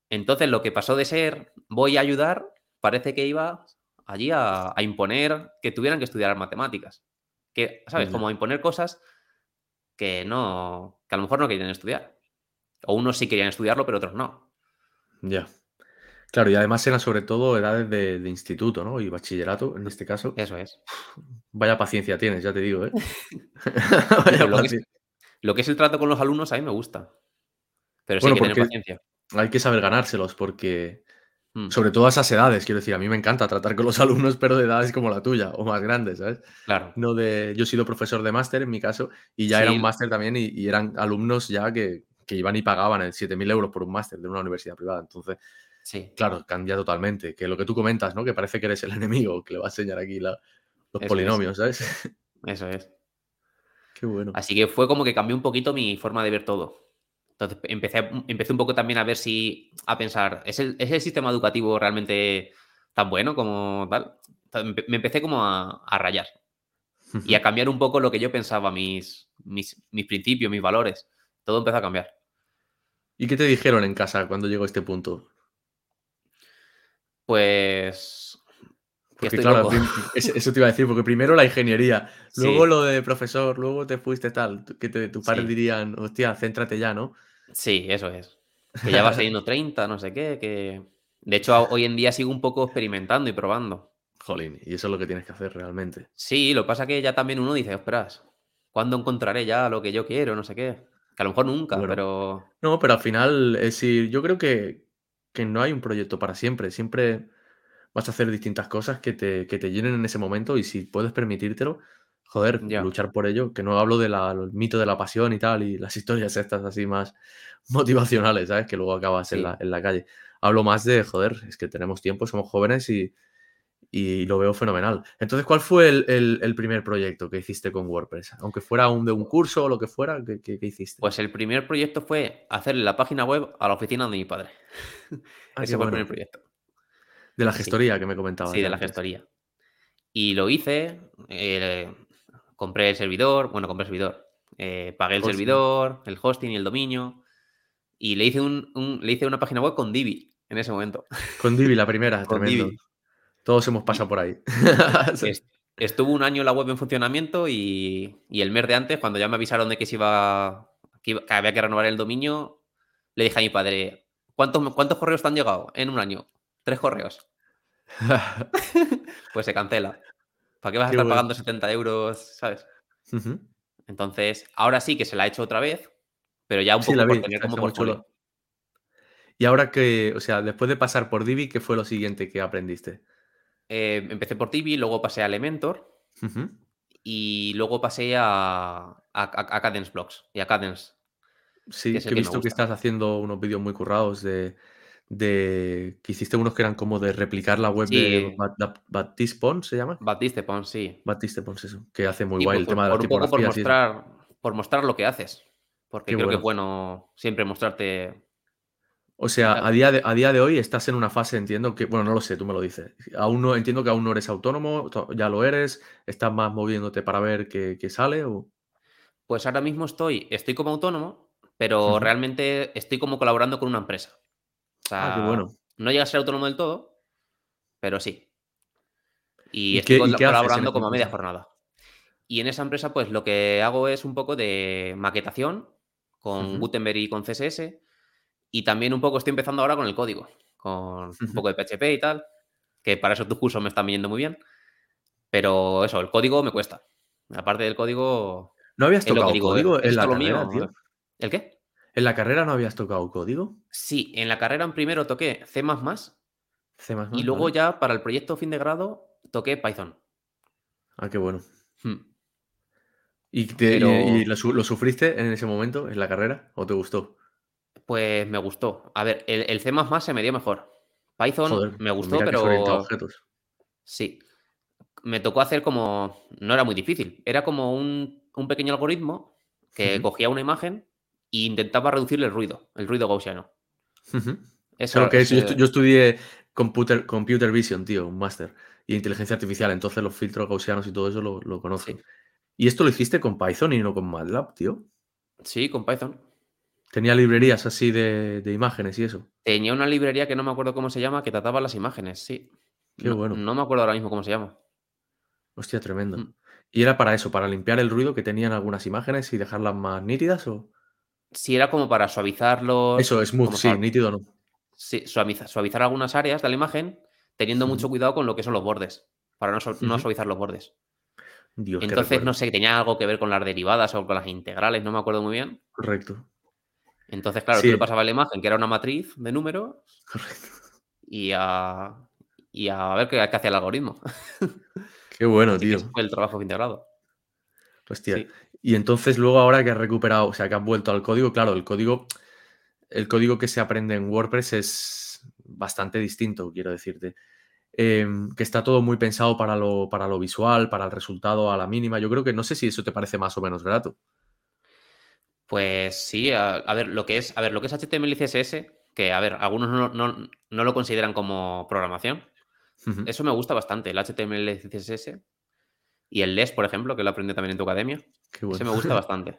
Entonces, lo que pasó de ser voy a ayudar, parece que iba allí a, a imponer que tuvieran que estudiar matemáticas. Que, ¿sabes? Como a imponer cosas que no, que a lo mejor no querían estudiar. O unos sí querían estudiarlo, pero otros no. ya. Claro, y además eran sobre todo edades de, de instituto, ¿no? Y bachillerato, en este caso. Eso es. Vaya paciencia tienes, ya te digo, ¿eh? Vaya lo que es, paciencia. lo que es el trato con los alumnos a mí me gusta. Pero sí hay Bueno, que tener paciencia. hay que saber ganárselos, porque Mm, sobre todo a esas edades, quiero decir, a mí me encanta tratar con los alumnos, pero de edades como la tuya o más grandes, ¿sabes? claro. No de, yo he sido profesor de máster en mi caso y ya era un máster también y, y eran alumnos ya que, que iban y pagaban 7.000 euros por un máster de una universidad privada. Entonces, Sí, claro, cambia totalmente. Que lo que tú comentas, ¿no? Que parece que eres el enemigo que le va a enseñar aquí la- los Eso es. polinomios, ¿sabes? eso es. Qué bueno. Así que fue como que cambió un poquito mi forma de ver todo. Entonces empecé, a- empecé un poco también a ver si, a pensar, ¿es el, ¿es el sistema educativo realmente tan bueno como tal? Entonces, Me empecé como a, a rayar y a cambiar un poco lo que yo pensaba, mis, mis, mis principios, mis valores. Todo empezó a cambiar. ¿Y qué te dijeron en casa cuando llegó este punto? Pues... que Porque estoy claro, loco. eso te iba a decir, porque primero la ingeniería, luego Sí. lo de profesor, luego te fuiste tal, que te, tus padres Sí. dirían, hostia, céntrate ya, ¿no? Sí, eso es. Que ya va saliendo 30, no sé qué, que... De hecho, hoy en día sigo un poco experimentando y probando. Jolín, y eso es lo que tienes que hacer realmente. Sí, lo que pasa que ya también uno dice, esperas, ¿cuándo encontraré ya lo que yo quiero? No sé qué. Que a lo mejor nunca, Bueno. pero No, pero al final, es decir, yo creo que, que no hay un proyecto para siempre. Siempre vas a hacer distintas cosas que te, que te llenen en ese momento y si puedes permitírtelo, joder, luchar por ello. Que no hablo del mito de la pasión y tal y las historias estas así más motivacionales, ¿sabes? Que luego acabas en, la, en la calle. Hablo más de, joder, es que tenemos tiempo, somos jóvenes y, y lo veo fenomenal. Entonces, ¿cuál fue el, el- el primer proyecto que hiciste con WordPress? Aunque fuera un de un curso o lo que fuera, ¿qué, qué- qué hiciste? pues el primer proyecto fue hacerle la página web a la oficina de mi padre. Ah, Ese fue el primer proyecto. De la sí. gestoría que me comentabas. Sí, de la antes. gestoría. Y lo hice, eh, compré el servidor, bueno, compré el servidor, eh, pagué el Hosting. servidor, el hosting y el dominio, y le hice, un, un- le hice una página web con Divi en ese momento. Con Divi, la primera, Con tremendo. Divi. Todos hemos pasado por ahí. Estuvo un año la web en funcionamiento y, y el mes de antes, cuando ya me avisaron de que se iba, que, iba- que había que renovar el dominio, le dije a mi padre, ¿cuántos, ¿cuántos correos te han llegado en un año? Tres correos. Pues se cancela. ¿Para qué vas a estar bueno. pagando 70 euros? ¿Sabes? Entonces, ahora sí que se la ha hecho otra vez, pero ya un Sí, poco la por tener como portfolio. Y ahora que, o sea, después de pasar por Divi, ¿qué fue lo siguiente que aprendiste? Eh, empecé por Tibi, luego pasé a Elementor y luego pasé a, a, Cadence Blocks y a Cadence. Sí, Que es que he que visto que estás haciendo unos vídeos muy currados de, de que hiciste unos que eran como de replicar la web de Sí. Bat- Bat- Baptiste Pons, ¿se llama? Batiste Pons, sí. Baptiste Pons, eso, que hace muy guay por, el tema de las por un poco por mostrar, por mostrar lo que haces. Porque Qué creo que es bueno. siempre mostrarte. O sea, a día, de, a día de hoy estás en una fase, entiendo que, bueno, no lo sé, tú me lo dices. Aún no, entiendo que aún no eres autónomo, ya lo eres, estás más moviéndote para ver qué, qué sale o... Pues ahora mismo estoy, estoy como autónomo, pero realmente estoy como colaborando con una empresa. O sea, Ah, qué bueno. no llega a ser autónomo del todo, pero sí. Y, ¿Y estoy qué- colaborando como a media jornada. Y en esa empresa, pues lo que hago es un poco de maquetación con. Gutenberg y con CSS. Y también un poco estoy empezando ahora con el código, con un poco de PHP y tal, que para eso tus cursos me están viniendo muy bien. Pero eso, el código me cuesta. Aparte del código, ¿No habías tocado digo, código en ¿es la esto lo carrera, mío? tío? ¿El qué? ¿En la carrera no habías tocado código? Sí, en la carrera en primero toqué C++ C++, y luego ¿vale? ya para el proyecto fin de grado toqué Python. Ah, qué bueno. Hmm. ¿Y, te- y- Pero y lo, su- lo sufriste en ese momento, en la carrera, o te gustó? pues me gustó. A ver, el, el C++ se me dio mejor. Python Joder, me gustó, pero objetos. sí. Me tocó hacer como... No era muy difícil. Era como un, un pequeño algoritmo que cogía una imagen e intentaba reducirle el ruido, el ruido gaussiano. Eso, que es. Yo, estudié computer, computer vision, tío, un máster, y inteligencia artificial, entonces los filtros gaussianos y todo eso lo, lo conozco. sí. ¿Y esto lo hiciste con Python y no con MATLAB, tío? Sí, con Python. Tenía librerías así de, de imágenes y eso. Tenía una librería que no me acuerdo cómo se llama, que trataba las imágenes, sí. Qué No, bueno. no me acuerdo ahora mismo cómo se llama. Hostia, tremendo. Mm. ¿Y era para eso, para limpiar el ruido que tenían algunas imágenes y dejarlas más nítidas o...? Sí, era como para suavizarlos, Eso, smooth, sí, suav- nítido no. sí, suaviza- suavizar algunas áreas de la imagen, teniendo mucho cuidado con lo que son los bordes, para no, su- no suavizar los bordes. Dios, Entonces, no sé, tenía algo que ver con las derivadas o con las integrales, no me acuerdo muy bien. Correcto. Entonces, claro, tú Sí, le pasabas la imagen, que era una matriz de números, correcto. y a, y a ver qué, qué hacía el algoritmo. Qué bueno, Así tío. ese fue el trabajo integrado. Hostia. Sí. Y entonces luego ahora que has recuperado, o sea, que has vuelto al código, claro, el código, el código que se aprende en WordPress es bastante distinto, quiero decirte. Em, que está todo muy pensado para lo, para lo visual, para el resultado a la mínima. Yo creo que no sé si eso te parece más o menos grato. Pues sí, a, ver, lo que es, a ver, lo que es HTML y CSS, que a ver, algunos no, lo consideran como programación. Eso me gusta bastante, el HTML y CSS. Y el LES, por ejemplo, que lo aprendí también en tu academia. Ese me gusta bastante.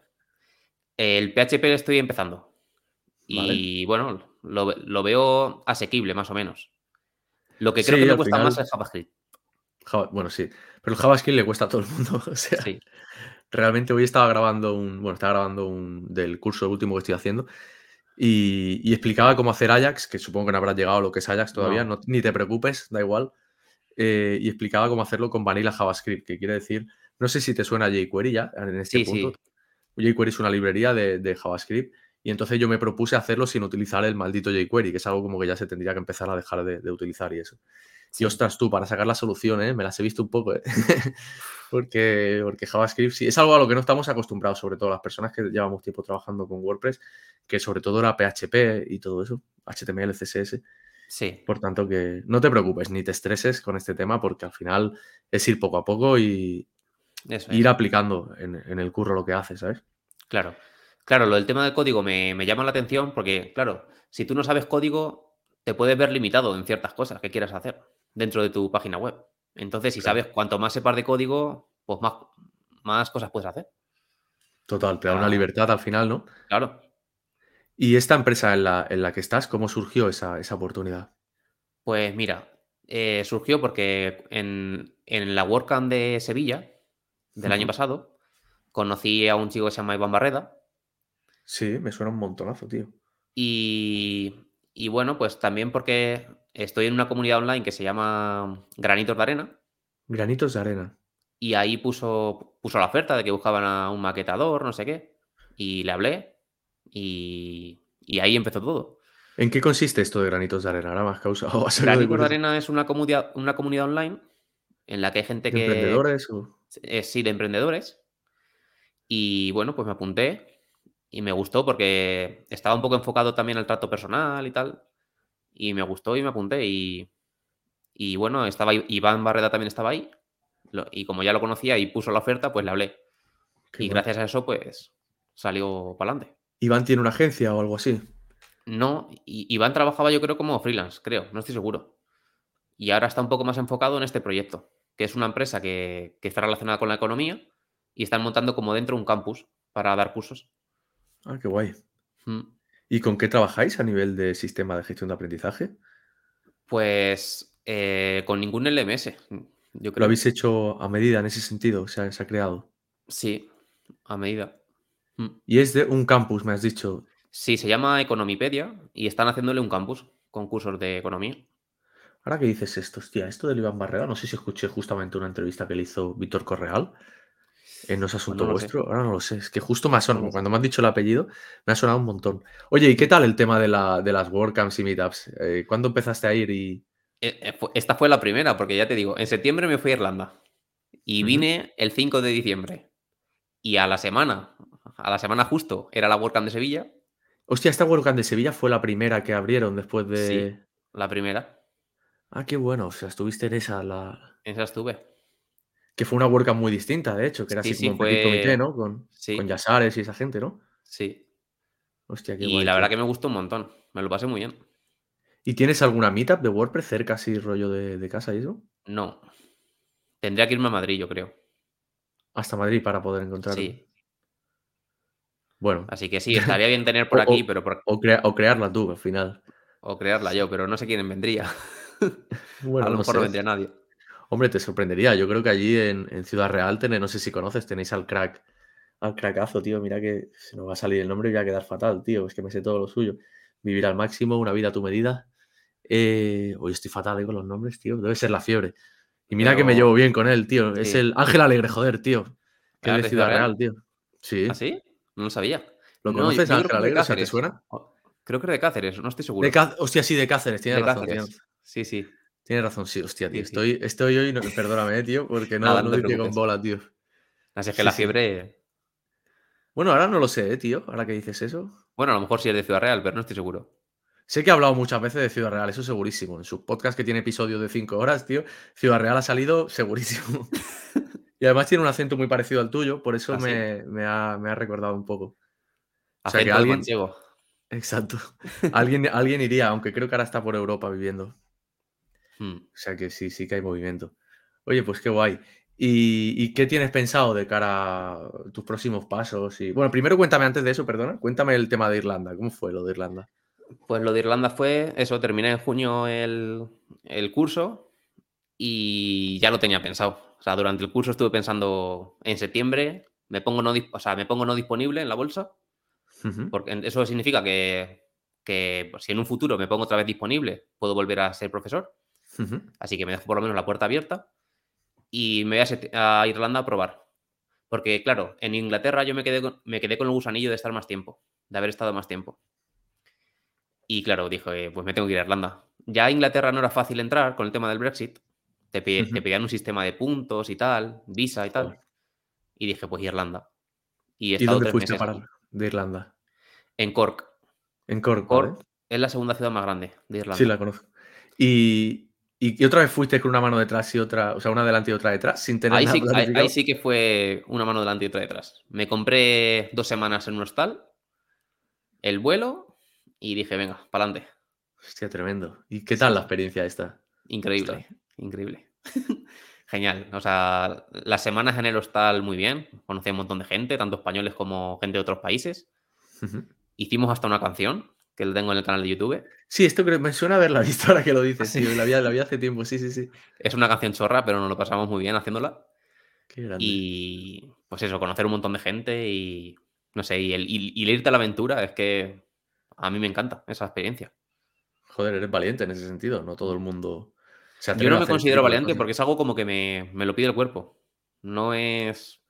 El PHP lo estoy empezando. Y bueno, lo, veo asequible, más o menos. Lo que creo que me cuesta más es JavaScript. bueno, sí. Pero el JavaScript le cuesta a todo el mundo. O sea, sí. realmente hoy estaba grabando un. Bueno, estaba grabando un del curso último que estoy haciendo. Y, explicaba cómo hacer Ajax, que supongo que no habrá llegado lo que es Ajax todavía, ni te preocupes, da igual. Eh, y explicaba cómo hacerlo con Vanilla JavaScript, que quiere decir, no sé si te suena jQuery ya en este punto. jQuery es una librería de, JavaScript y entonces yo me propuse hacerlo sin utilizar el maldito jQuery, que es algo como que ya se tendría que empezar a dejar de, utilizar y eso. Y ostras, tú, para sacar la solución, ¿eh? me las he visto un poco, ¿eh? porque, porque JavaScript sí, es algo a lo que no estamos acostumbrados, sobre todo las personas que llevamos tiempo trabajando con WordPress, que sobre todo era PHP y todo eso, HTML, CSS. Sí. Por tanto, que no te preocupes ni te estreses con este tema, porque al final es ir poco a poco y ir aplicando en, el curro lo que haces, ¿sabes? Claro. Claro, lo del tema del código me, me llama la atención porque, claro, si tú no sabes código, te puedes ver limitado en ciertas cosas que quieras hacer dentro de tu página web. Entonces, si sabes cuanto más sepas de código, pues más, más cosas puedes hacer. Total, te da una libertad al final, ¿no? Claro. ¿Y esta empresa en la, en la que estás, cómo surgió esa, oportunidad? Pues mira, eh, surgió porque en, la WordCamp de Sevilla del año pasado conocí a un chico que se llama Iván Barreda. Sí, me suena un montonazo, tío. Y, y bueno, pues también porque estoy en una comunidad online que se llama Granitos de Arena. Granitos de Arena. Y ahí puso, puso la oferta de que buscaban a un maquetador, no sé qué. Y le hablé y, ahí empezó todo. ¿En qué consiste esto de Granitos de Arena? Ahora más causa. Granitos de, Arena es una comunidad, una comunidad online en la que hay gente que. ¿Emprendedores? sí, de emprendedores. Y bueno, pues me apunté y me gustó porque estaba un poco enfocado también al trato personal y tal y me gustó y me apunté. Y, y bueno, estaba Iván Barreda también estaba ahí. y como ya lo conocía y puso la oferta, pues le hablé. y gracias a eso, pues salió para adelante. ¿Iván tiene una agencia o algo así? No, Iván trabajaba yo creo como freelance, creo, no estoy seguro. Y ahora está un poco más enfocado en este proyecto, que es una empresa que, está relacionada con la economía y están montando como dentro un campus para dar cursos. Ah, qué guay. Mm. ¿Y con qué trabajáis a nivel de sistema de gestión de aprendizaje? Pues eh, con ningún LMS. Yo creo. ¿Lo habéis hecho a medida en ese sentido? ¿Se ha, se ha creado? Sí, a medida. Mm. Y es de un campus, me has dicho. Sí, se llama Economipedia y están haciéndole un campus con cursos de economía. Ahora que dices esto, hostia, esto del Iván Barrera, no sé si escuché justamente una entrevista que le hizo Víctor Correal no es asunto vuestro, ahora no lo sé. Es que justo me ha sonado, cuando me han dicho el apellido, me ha sonado un montón. Oye, ¿y qué tal el tema de, la, de las WordCamps y Meetups? Eh, ¿Cuándo empezaste a ir y...? Eh, eh, esta fue la primera, porque ya te digo, en septiembre me fui a Irlanda y vine el 5 de diciembre. Y a la semana, a la semana justo, era la WordCamp de Sevilla. Hostia, esta WordCamp de Sevilla fue la primera que abrieron después de... Sí, la primera. Ah, qué bueno, o sea, estuviste en esa, la... esa estuve que fue una WordCamp muy distinta, de hecho, que era así como un comité, ¿no? Con, con Yasares y esa gente, ¿no? Sí. Hostia, qué Y la verdad que me gustó un montón. Me lo pasé muy bien. ¿Y tienes alguna meetup de WordPress cerca, así, rollo de, casa y eso? No. Tendría que irme a Madrid, yo creo. Hasta Madrid para poder encontrarlo. Sí. Bueno. Así que sí, estaría bien tener por aquí, pero por... O, crearla tú, al final. O crearla yo, pero no sé quién vendría. Bueno, a lo mejor no vendría nadie. Hombre, te sorprendería. Yo creo que allí en, Ciudad Real, tenéis, no sé si conoces, tenéis al crack, al crackazo, tío. Mira que se nos va a salir el nombre y va a quedar fatal, tío. Es que me sé todo lo suyo. Vivir al máximo, una vida a tu medida. Eh, hoy estoy fatal eh, con los nombres, tío. Debe ser la fiebre. Y mira que me llevo bien con él, tío. Es el Ángel Alegre, joder, tío. Que es de Ciudad Real, tío. Sí. ¿Ah, sí? No lo sabía. ¿Lo conoces, Ángel Alegre? ¿te suena? Creo que es de Cáceres, no estoy seguro. Hostia, sí, de Cáceres, tienes razón. Sí, sí. Tienes razón, sí, hostia, tío. Estoy, estoy hoy, perdóname, tío, porque no, Nada, no, con bola, tío. Así es que la fiebre. Bueno, ahora no lo sé, ¿eh, tío, ahora que dices eso. Bueno, a lo mejor sí es de Ciudad Real, pero no estoy seguro. Sé que ha hablado muchas veces de Ciudad Real, eso segurísimo. En su podcast que tiene episodios de 5 horas, tío, Ciudad Real ha salido segurísimo. y además tiene un acento muy parecido al tuyo, por eso ¿Ah, sí? me, ha, me ha recordado un poco. O sea, que alguien, manchego. exacto. alguien, alguien iría, aunque creo que ahora está por Europa viviendo. Hmm. O sea que sí, sí que hay movimiento. Oye, pues qué guay. ¿Y, y qué tienes pensado de cara a tus próximos pasos? Y, bueno, primero cuéntame antes de eso, perdona, cuéntame el tema de Irlanda. ¿Cómo fue lo de Irlanda? Pues lo de Irlanda fue eso, terminé en junio el, el curso y ya lo tenía pensado. O sea, durante el curso estuve pensando en septiembre, me pongo no, o sea, me pongo no disponible en la bolsa, porque eso significa que, que pues, si en un futuro me pongo otra vez disponible, puedo volver a ser profesor. Así que me dejo por lo menos la puerta abierta y me voy a Irlanda a probar. Porque, claro, en Inglaterra yo me quedé, con, me quedé con el gusanillo de estar más tiempo, de haber estado más tiempo. Y claro, dije, pues me tengo que ir a Irlanda. Ya a Inglaterra no era fácil entrar con el tema del Brexit. Te, pedían un sistema de puntos y tal, visa y tal. Y dije, pues Irlanda. Y he ¿Y dónde fuiste a parar de Irlanda? En Cork. En Cork. Cork es la segunda ciudad más grande de Irlanda. Sí, la conozco. Y, y, otra vez fuiste con una mano detrás y otra, o sea, una delante y otra detrás, sin tener Ahí nada sí, ahí- sí que fue una mano delante y otra detrás. Me compré dos semanas en un hostal, el vuelo y dije, venga, para adelante. Hostia, tremendo. ¿Y qué tal Sí. la experiencia esta? Increíble, increíble. Genial. O sea, las semanas en el hostal muy bien. Conocí a un montón de gente, tanto españoles como gente de otros países. Hicimos hasta una canción que lo tengo en el canal de YouTube. Sí, esto creo, me suena haberla visto ahora que lo dices, Sí. La vi, la vi hace tiempo, sí, sí, sí. Es una canción chorra, pero nos lo pasamos muy bien haciéndola. Qué grande. Y pues eso, conocer un montón de gente y no sé, y el, y- y el irte a la aventura es que a mí me encanta esa experiencia. Joder, eres valiente en ese sentido. No todo el mundo Yo no me considero valiente porque es algo como que me, me lo pide el cuerpo. No es.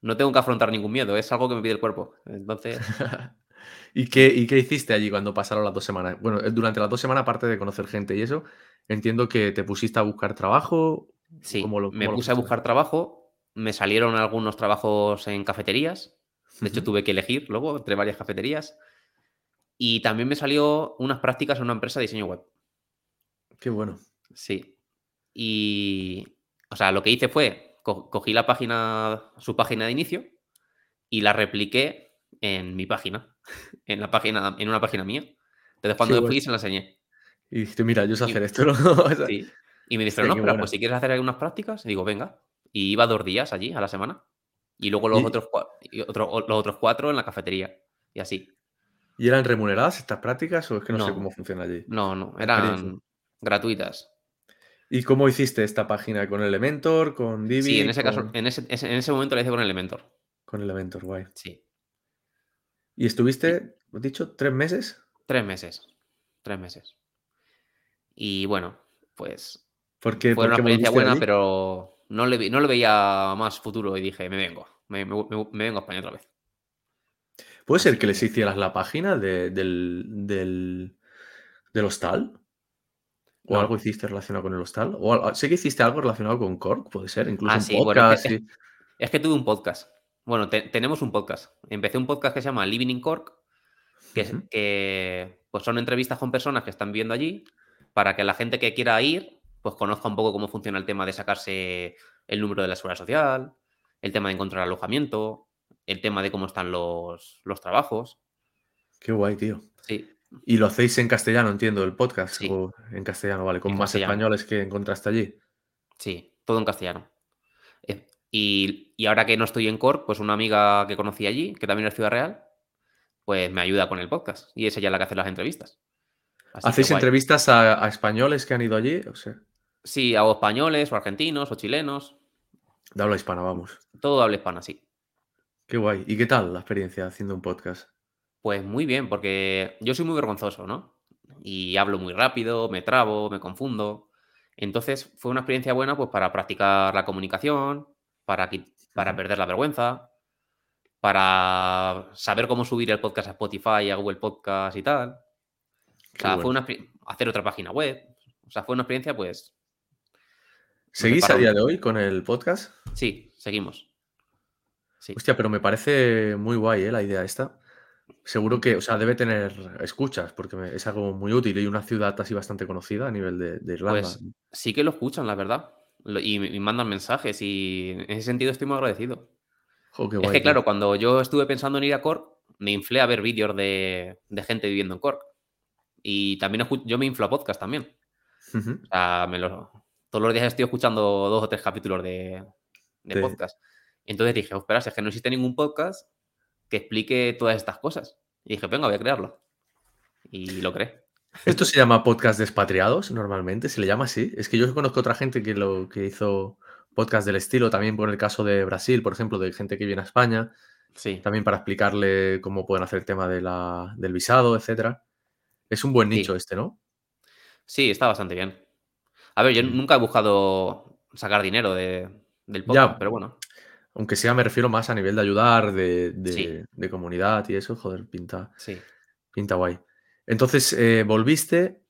No tengo que afrontar ningún miedo, es algo que me pide el cuerpo. Entonces, ¿Y qué, ¿Y qué hiciste allí cuando pasaron las dos semanas? Bueno, eh, durante las dos semanas, aparte de conocer gente y eso, entiendo que te pusiste a buscar trabajo. sí, ¿Cómo lo- me puse a buscar trabajo, me salieron algunos trabajos en cafeterías. De hecho, tuve que elegir luego entre varias cafeterías. Y también me salió unas prácticas en una empresa de diseño web. Qué bueno. Sí. Y, o sea, lo que hice fue, co- cogí la página, su página de inicio y la repliqué en mi página, en la página, en una página mía. Entonces cuando Qué fui se la enseñé. Y dijiste, mira, yo sé Y- hacer esto. Y me dijeron, no, pero pues si quieres hacer algunas prácticas, y digo, venga. Y iba dos días allí a la semana. Y luego los, ¿Y- otros, y otro- los otros cuatro en la cafetería. Y así. ¿Y eran remuneradas estas prácticas o es que no, sé No. cómo funciona allí? No, no, eran gratuitas. ¿Y cómo hiciste esta página? ¿Con Elementor? ¿Con Divi? Sí, en ese caso, con, en ese, ese- en ese momento la hice con Elementor. con Elementor, guay. Sí. ¿Y estuviste, has dicho, tres meses? Tres meses. Tres meses. Y bueno, pues Porque, fue una experiencia buena, pero no le, no le veía más futuro y dije, me vengo. Me, me- me- me vengo a España otra vez. ¿Puede ser que les hicieras la página de- del, del, del hostal? ¿O No. algo hiciste relacionado con el hostal? O sé que hiciste algo relacionado con Cork, puede ser, incluso Ah, un sí, bueno, es podcast. que- sí. Es que tuve un podcast. Bueno, te- tenemos un podcast. Empecé un podcast que se llama Living in Cork, que, pues son entrevistas con personas que están viviendo allí para que la gente que quiera ir pues conozca un poco cómo funciona el tema de sacarse el número de la seguridad social, el tema de encontrar alojamiento, el tema de cómo están los, los trabajos. Qué guay, tío. Sí, Y lo hacéis en castellano, entiendo, el podcast. Sí. O en castellano, vale, con En más castellano. españoles que encontraste allí. sí, todo en castellano. Eh, Y, y ahora que no estoy en Cork, pues una amiga que conocí allí, que también es Ciudad Real, pues me ayuda con el podcast. Y es ella la que hace las entrevistas. Así ¿Hacéis entrevistas a, a españoles que han ido allí? O sea, Sí, hago españoles o argentinos o chilenos. de habla hispana, vamos. Todo habla hispana, sí. Qué guay. ¿Y qué tal la experiencia haciendo un podcast? Pues muy bien, porque yo soy muy vergonzoso, ¿no? Y hablo muy rápido, me trabo, me confundo. Entonces fue una experiencia buena pues para practicar la comunicación, para, para perder la vergüenza, para saber cómo subir el podcast a Spotify, a Google Podcast y tal. O sea, bueno. fue una hacer otra página web. O sea, fue una experiencia, pues, ¿Seguís a día de hoy con el podcast? sí, seguimos. Sí. Hostia, pero me parece muy guay, ¿eh? La idea esta. Seguro que, o sea, debe tener escuchas, porque es algo muy útil y una ciudad así bastante conocida a nivel de, de Irlanda. Pues sí que lo escuchan, la verdad. Y, y mandan mensajes y en ese sentido estoy muy agradecido. Qué Es que tío. claro, cuando yo estuve pensando en ir a Cork, me inflé a ver vídeos de, de gente viviendo en Cork. Y también yo me inflo a podcast también. Ujú. O sea, me lo- todos los días estoy escuchando dos o tres capítulos de, de De- podcast. Entonces dije, "Oh, espera, si es que no existe ningún podcast que explique todas estas cosas. Y dije, venga, voy a crearlo. Y lo creé. Esto se llama podcast de expatriados normalmente, se le llama así. Es que yo conozco otra gente que lo que hizo podcast del estilo, también por el caso de Brasil, por ejemplo, de gente que viene a España, Sí. también para explicarle cómo pueden hacer el tema de la, del visado, etcétera. Es un buen Sí. nicho este, ¿no? Sí, está bastante bien. A ver, yo Mm. nunca he buscado sacar dinero de- del podcast, Ya. pero bueno. Aunque sea, me refiero más a nivel de ayudar, de, de- Sí. de comunidad y eso, joder, pinta, Sí. pinta guay. Entonces, eh, volviste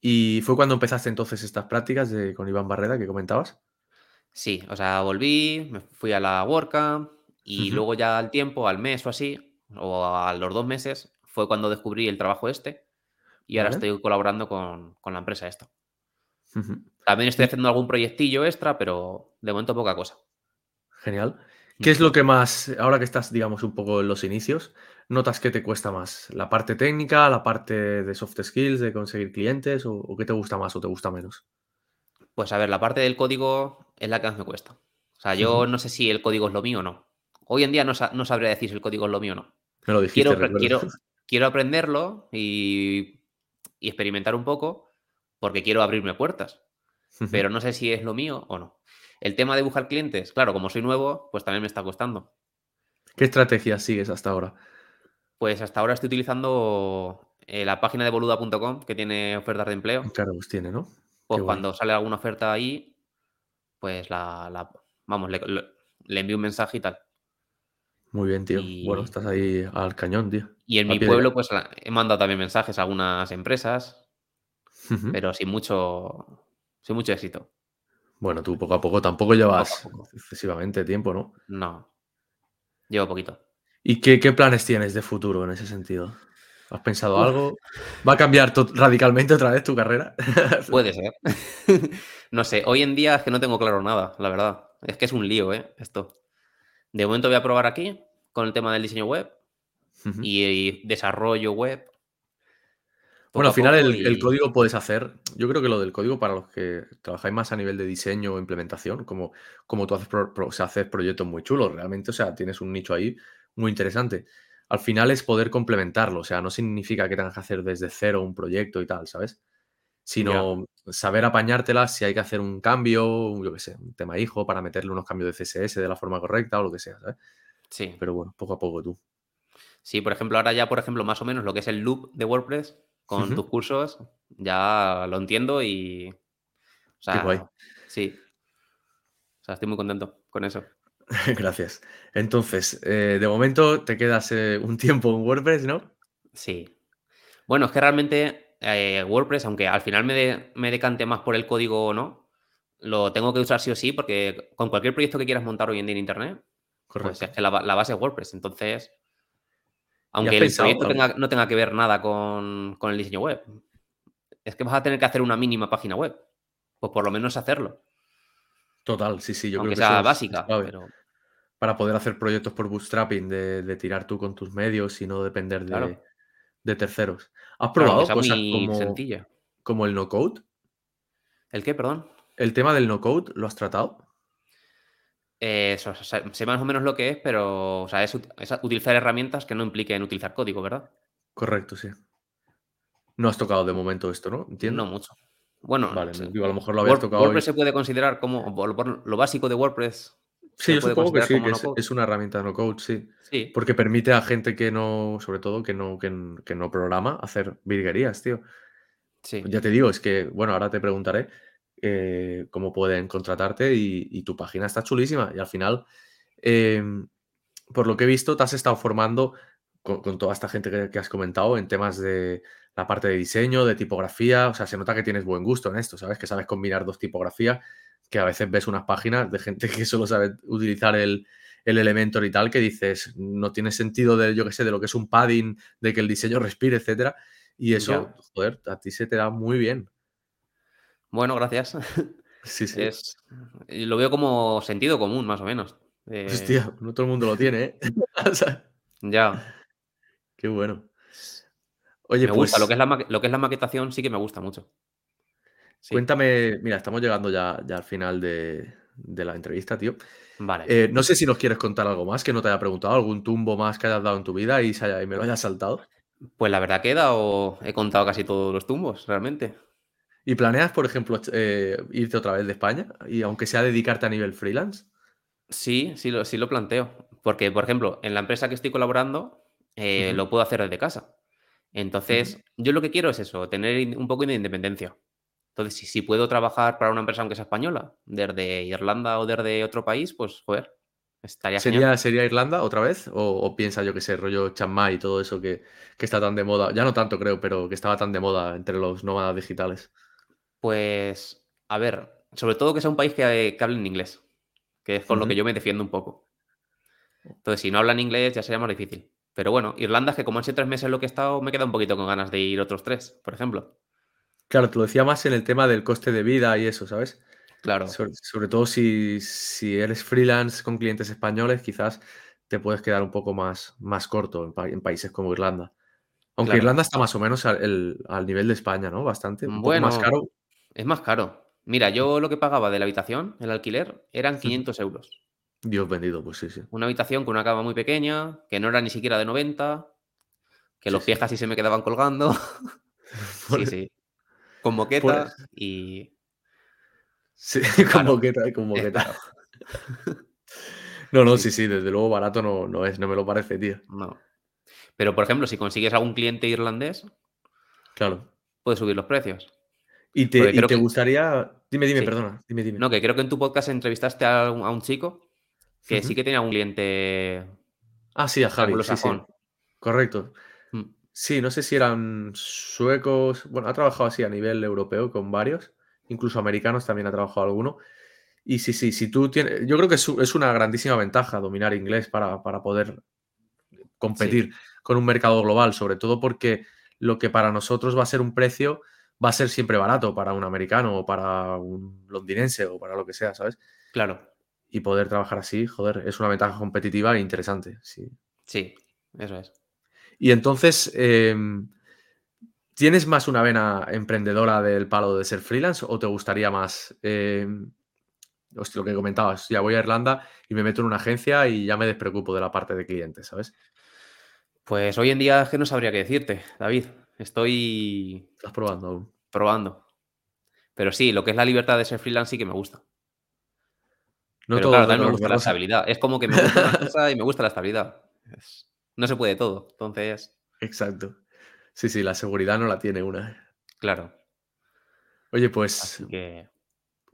y fue cuando empezaste entonces estas prácticas de, con Iván Barrera que comentabas. Sí, o sea, volví, me fui a la WordCamp y luego ya al tiempo, al mes o así, o a los dos meses, fue cuando descubrí el trabajo este y ahora Vale. estoy colaborando con, con la empresa esta. También estoy haciendo algún proyectillo extra, pero de momento poca cosa. Genial. ¿Qué es lo que más, ahora que estás, digamos, un poco en los inicios, notas que te cuesta más? ¿La parte técnica, la parte de soft skills, de conseguir clientes, o, o qué te gusta más o te gusta menos? Pues a ver, la parte del código es la que más me cuesta. O sea, yo no sé si el código es lo mío o no. Hoy en día no, sa- no sabría decir si el código es lo mío o no. Me lo dijiste, Quiero, aprenderlo y, y experimentar un poco porque quiero abrirme puertas. Pero no sé si es lo mío o no. El tema de buscar clientes, claro, como soy nuevo, pues también me está costando. ¿Qué estrategias sigues hasta ahora? Pues hasta ahora estoy utilizando eh, la página de boluda.com que tiene ofertas de empleo. Claro, pues tiene, ¿no? Pues Qué cuando sale alguna oferta ahí, pues la, la- vamos, le, envío un mensaje y tal. Muy bien, tío. Bueno, estás ahí al cañón, tío. Y en A mi de pueblo, pues he mandado también mensajes a algunas empresas, pero sin mucho, sin mucho éxito. Bueno, tú poco a poco tampoco llevas Poco excesivamente tiempo, ¿no? No, llevo poquito. ¿Y qué, qué planes tienes de futuro en ese sentido? ¿Has pensado Uf. algo? ¿Va a cambiar radicalmente otra vez tu carrera? Puede ser. no sé, hoy en día es que no tengo claro nada, la verdad. Es que es un lío, ¿eh? Esto. De momento voy a probar aquí con el tema del diseño web y desarrollo web. Bueno, al final el, código puedes hacer, yo creo que lo del código para los que trabajáis más a nivel de diseño o implementación, como, como tú haces, pro- pro- o sea, haces proyectos muy chulos, realmente, o sea, tienes un nicho ahí muy interesante. Al final es poder complementarlo, o sea, no significa que tengas que hacer desde cero un proyecto y tal, ¿sabes? Sino saber apañártelas si hay que hacer un cambio, yo qué sé, un tema hijo para meterle unos cambios de CSS de la forma correcta o lo que sea, ¿sabes? Sí. Pero bueno, poco a poco tú. Sí, por ejemplo, ahora ya, por ejemplo, más o menos lo que es el loop de WordPress con tus cursos, ya lo entiendo y. O sea, guay. sí. O sea, estoy muy contento con eso. Gracias. Entonces, eh, de momento te quedas eh, un tiempo en WordPress, ¿no? Sí. Bueno, es que realmente eh, WordPress, aunque al final me, de- me decante más por el código o no, lo tengo que usar sí o sí porque con cualquier proyecto que quieras montar hoy en día en Internet, pues es que la, la base es WordPress. Entonces, aunque el pensado proyecto tenga- no tenga que ver nada con, con el diseño web, es que vas a tener que hacer una mínima página web. Pues por lo menos hacerlo, Total, sí, sí, yo aunque creo que sea es- es básica. Pero Para poder hacer proyectos por bootstrapping, de, de tirar tú con tus medios y no depender de, Claro. de terceros. ¿Has claro, probado sea cosas como, sencilla. como el no-code? ¿El qué, perdón? ¿El tema del no-code lo has tratado? Eh, eso, o sea, sé más o menos lo que es, pero o sea, es, ut- es utilizar herramientas que no impliquen utilizar código, ¿verdad? Correcto, sí. No has tocado de momento esto, ¿no? Entiendo. No mucho. Bueno, Vale, sí, digo, a lo mejor lo habías Word- tocado. WordPress se puede considerar como lo, básico de WordPress. Sí, yo supongo que sí, es, una herramienta no code, sí. Sí, Porque permite a gente que no, sobre todo, que no, que no programa, hacer virguerías, tío. sí. Ya te digo, es que, bueno, ahora te preguntaré eh, cómo pueden contratarte y, y tu página está chulísima. Y al final, em, por lo que he visto, te has estado formando con, con toda esta gente que, que has comentado en temas de la parte de diseño, de tipografía. O sea, se nota que tienes buen gusto en esto, ¿sabes? Que sabes combinar dos tipografías, que a veces ves unas páginas de gente que solo sabe utilizar el, el Elementor y tal, que dices, no tiene sentido de, yo qué sé, de lo que es un padding, de que el diseño respire, etcétera. Y eso, joder, a ti se te da muy bien. Bueno, gracias. Sí, sí. Es, lo veo como sentido común, más o menos. Eh, Hostia, no todo el mundo lo tiene, ¿eh? O sea, ya. qué bueno. Oye, me pues gusta. Lo que, es la, maqui- lo que es la maquetación sí que me gusta mucho. Sí. cuéntame, mira, estamos llegando ya, ya al final de, de la entrevista, tío. Vale. Eh, no sé si nos quieres contar algo más que no te haya preguntado, algún tumbo más que hayas dado en tu vida y, se haya- y me lo hayas saltado. Pues la verdad que he dado, he contado casi todos los tumbos, realmente. ¿Y planeas, por ejemplo, eh, irte otra vez de España? Y aunque sea dedicarte a nivel freelance. Sí, sí lo, sí lo planteo. Porque, por ejemplo, en la empresa que estoy colaborando, eh, lo puedo hacer desde casa. Entonces, yo lo que quiero es eso, tener un poco de independencia. Entonces, si, si puedo trabajar para una empresa aunque sea española, desde Irlanda o desde otro país, pues, joder, estaría genial. ¿Sería, ¿Sería Irlanda otra vez? ¿O, o piensa, yo que sé, rollo Chiang y todo eso que, que está tan de moda? Ya no tanto, creo, pero que estaba tan de moda entre los nómadas digitales. Pues, a ver, sobre todo que sea un país que, que hable en inglés, que es con lo que yo me defiendo un poco. Entonces, si no hablan inglés, ya sería más difícil. Pero bueno, Irlanda, es que como han sido tres meses lo que he estado, me queda un poquito con ganas de ir otros tres, por ejemplo. Claro, te lo decía más en el tema del coste de vida y eso, ¿sabes? Claro, Sobre, sobre todo si, si eres freelance con clientes españoles, quizás te puedes quedar un poco más, más corto en, pa- en países como Irlanda. Aunque claro. Irlanda está más o menos al, el- al nivel de España, ¿no? Bastante. Un poco más Bueno, caro. Es más caro. Mira, yo lo que pagaba de la habitación, el alquiler, eran 500 euros. Dios bendito, pues sí, sí. Una habitación con una cama muy pequeña, que no era ni siquiera de 90, que Sí, los sí. pies casi se me quedaban colgando. Sí, sí. Con moqueta y... Sí, con moqueta, con moqueta. No, no, Sí. sí, sí, desde luego barato no, no es, no me lo parece, tío. no. Pero, por ejemplo, si consigues algún cliente irlandés, Claro. puedes subir los precios. Y te, y te que- gustaría. Dime, dime, Sí. perdona. Dime, dime. No, que creo que en tu podcast entrevistaste a un, a un chico que sí que tenía un cliente Ah, sí, a Javi. Sí, sí. Correcto. Mm, Sí, no sé si eran suecos. Bueno, ha trabajado así a nivel europeo con varios. Incluso americanos también ha trabajado alguno. Y sí, sí, si tú tienes. Yo creo que es una grandísima ventaja dominar inglés para, para poder competir con un mercado global, sobre todo porque lo que para nosotros va a ser un precio va a ser siempre barato para un americano o para un londinense o para lo que sea, ¿sabes? Claro, Y poder trabajar así, joder, es una ventaja competitiva e interesante. Sí. sí, eso es. Y entonces, em, ¿tienes más una vena emprendedora del palo de ser freelance o te gustaría más, em, hostia, lo que comentabas, ya voy a Irlanda y me meto en una agencia y ya me despreocupo de la parte de clientes, ¿sabes? Pues hoy en día es que no sabría qué decirte, David. Estoy Estás probando aún. probando. Pero sí, lo que es la libertad de ser freelance sí que me gusta. No Pero todo claro, también me color gusta la estabilidad. Es como que me gusta una cosa y me gusta la estabilidad. Es- No se puede todo. Entonces, Exacto. Sí, sí, la seguridad no la tiene una. claro. Oye, pues que,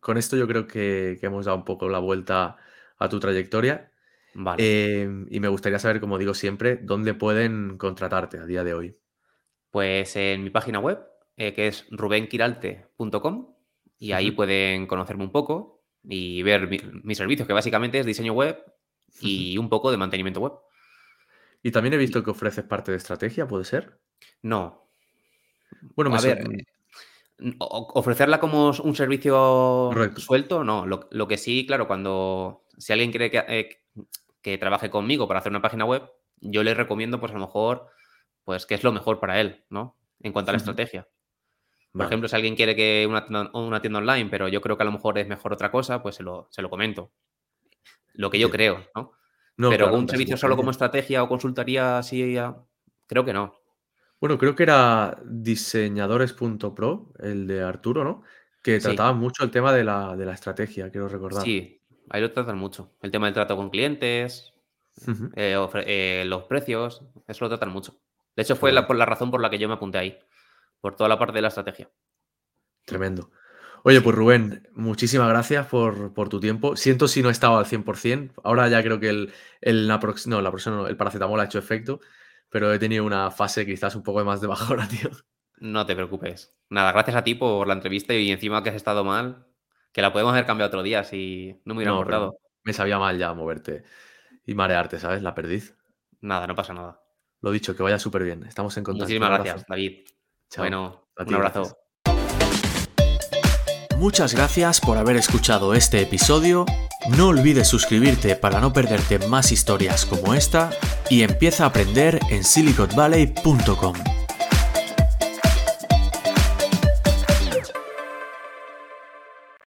con esto yo creo que, que hemos dado un poco la vuelta a tu trayectoria. vale. Em, y me gustaría saber, como digo siempre, dónde pueden contratarte a día de hoy. Pues en mi página web, eh, que es rubenquiralte.com, y ahí pueden conocerme un poco y ver mi- mis servicios, que básicamente es diseño web y un poco de mantenimiento web. Y también he visto que ofreces parte de estrategia, ¿puede ser? No, Bueno, me a ver, ofrecerla como un servicio Correcto. suelto, no. Lo, lo que sí, claro, cuando si alguien quiere que, eh, que trabaje conmigo para hacer una página web, yo le recomiendo, pues a lo mejor, pues qué es lo mejor para él, ¿no? En cuanto a la estrategia. Por Vale. ejemplo, si alguien quiere que una tienda, una tienda online, pero yo creo que a lo mejor es mejor otra cosa, pues se lo, se lo comento. Lo que yo creo, ¿no? No, pero claro, un servicio solo como estrategia o consultoría así, creo que no. Bueno, creo que era diseñadores.pro, el de Arturo, ¿no? Que Sí. trataba mucho el tema de la, de la estrategia, quiero recordar. Sí, ahí lo tratan mucho. El tema del trato con clientes, eh, eh, los precios, eso lo tratan mucho. De hecho, fue la, por la razón por la que yo me apunté ahí, por toda la parte de la estrategia. Tremendo. Oye, pues Rubén, muchísimas gracias por, por tu tiempo. Siento si no he estado al 100%. Ahora ya creo que el, el, naprox- no, la próxima no, el paracetamol ha hecho efecto, pero he tenido una fase quizás un poco más de bajona, tío. No te preocupes. Nada, gracias a ti por la entrevista y encima que has estado mal, que la podemos haber cambiado otro día si no me hubiera No, me sabía mal ya moverte. y marearte, ¿sabes? La perdiz. Nada, no pasa nada. Lo dicho, que vaya súper bien. Estamos en contacto. Muchísimas gracias, David. Bueno, un abrazo. Muchas gracias por haber escuchado este episodio. No olvides suscribirte para no perderte más historias como esta y empieza a aprender en siliconvalley.com.